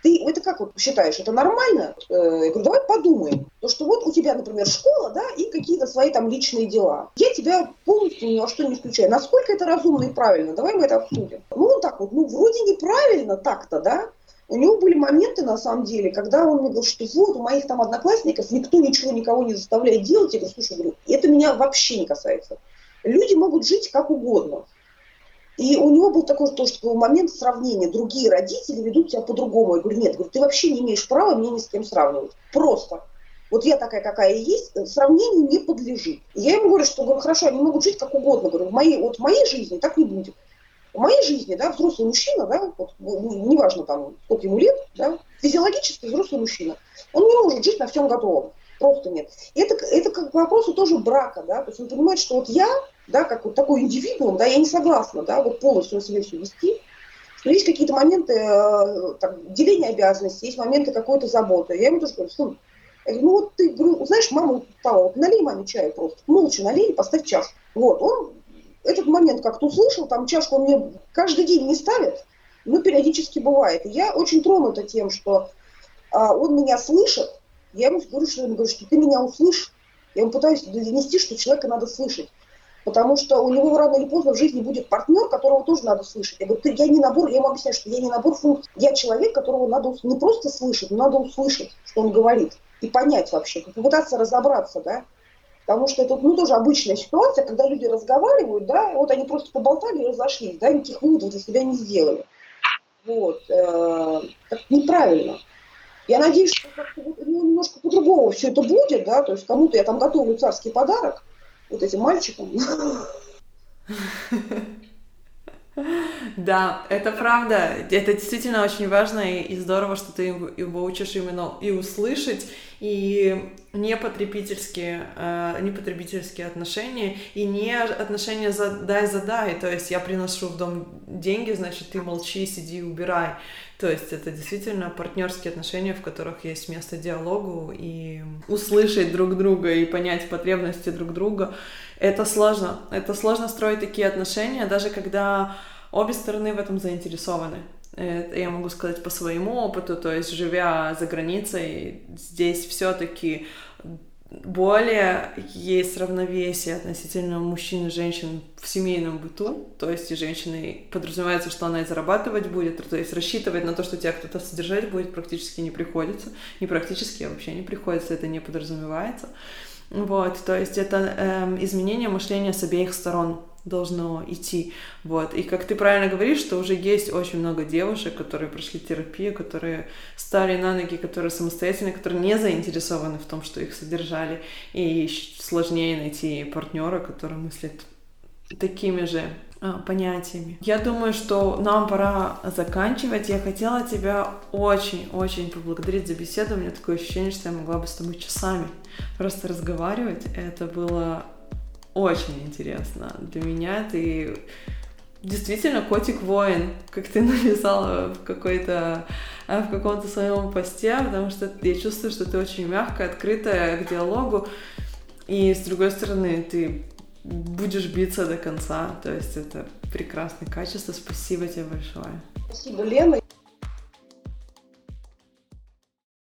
Ты это как вот считаешь, это нормально? Э, я говорю, давай подумаем. То, что вот у тебя, например, школа, да, и какие-то свои там личные дела. Я тебя полностью ни во что не включаю. Насколько это разумно и правильно? Давай мы это обсудим. Ну, он так вот, ну, вроде неправильно так-то, да, у него были моменты, на самом деле, когда он мне говорил, что вот у моих там одноклассников никто ничего никого не заставляет делать. Я говорю, слушай, говорю, это меня вообще не касается. Люди могут жить как угодно. И у него был такой тоже момент сравнения. Другие родители ведут себя по-другому. Я говорю, нет, говорю, ты вообще не имеешь права меня ни с кем сравнивать. Просто. Вот я такая, какая есть, сравнению не подлежит. И я ему говорю, что говорю, хорошо, они могут жить как угодно. Говорю, в моей, вот в моей жизни так не будет. В моей жизни, да, взрослый мужчина, да, вот, неважно там, сколько ему лет, да, физиологически взрослый мужчина, он не может жить на всем готовом. Просто нет. И это, это как к вопросу тоже брака, да, то есть он понимает, что вот я да, как вот такой индивидуум, да, я не согласна, да, вот полностью на себе все вести, что есть какие-то моменты э, там, деления обязанностей, есть моменты какой-то заботы. Я ему тоже говорю, сын, я говорю, ну вот ты, говорю, знаешь, мама устала, вот налей маме чаю просто, молча налей, поставь чашку. Вот, он этот момент как-то услышал, там чашку он мне каждый день не ставит, но периодически бывает. И я очень тронута тем, что а, он меня слышит, я ему говорю, что, говорю, что ты меня услышишь, я ему пытаюсь донести, что человека надо слышать. Потому что у него рано или поздно в жизни будет партнер, которого тоже надо слышать. Я говорю, я не набор, я ему объясняю, что я не набор функций. Я человек, которого надо не просто слышать, но надо услышать, что он говорит. И понять вообще, попытаться разобраться, да. Потому что это ну, тоже обычная ситуация, когда люди разговаривают, да, вот они просто поболтали и разошлись, да, никаких выводов для себя не сделали. Вот. Э, неправильно. Я надеюсь, что вот, ну, немножко по-другому все это будет, да, то есть кому-то я там готовлю царский подарок, вот этим мальчиком. Да, это правда. Это действительно очень важно и, здорово, что ты его учишь именно и услышать, и не потребительские, э, не потребительские отношения, и не отношения задай-задай. То есть я приношу в дом деньги, значит, ты молчи, сиди, убирай. То есть это действительно партнерские отношения, в которых есть место диалогу и услышать друг друга и понять потребности друг друга. Это сложно. Это сложно строить такие отношения, даже когда обе стороны в этом заинтересованы. Я могу сказать по своему опыту, то есть живя за границей, здесь все-таки более есть равновесие относительно мужчин и женщин в семейном быту, то есть и женщины подразумевается, что она и зарабатывать будет, то есть рассчитывать на то, что тебя кто-то содержать будет, практически не приходится, не практически, а вообще не приходится, это не подразумевается. Вот, то есть это эм, изменение мышления с обеих сторон должно идти. Вот. И как ты правильно говоришь, что уже есть очень много девушек, которые прошли терапию, которые стали на ноги, которые самостоятельно, которые не заинтересованы в том, что их содержали. И сложнее найти партнера, который мыслит такими же а, понятиями. Я думаю, что нам пора заканчивать. Я хотела тебя очень-очень поблагодарить за беседу. У меня такое ощущение, что я могла бы с тобой часами просто разговаривать. Это было очень интересно. Для меня ты действительно котик-воин, как ты написала в какой-то а, в каком-то своем посте, потому что я чувствую, что ты очень мягкая, открытая к диалогу, и с другой стороны, ты будешь биться до конца, то есть это прекрасное качество. Спасибо тебе большое. Спасибо, Лена.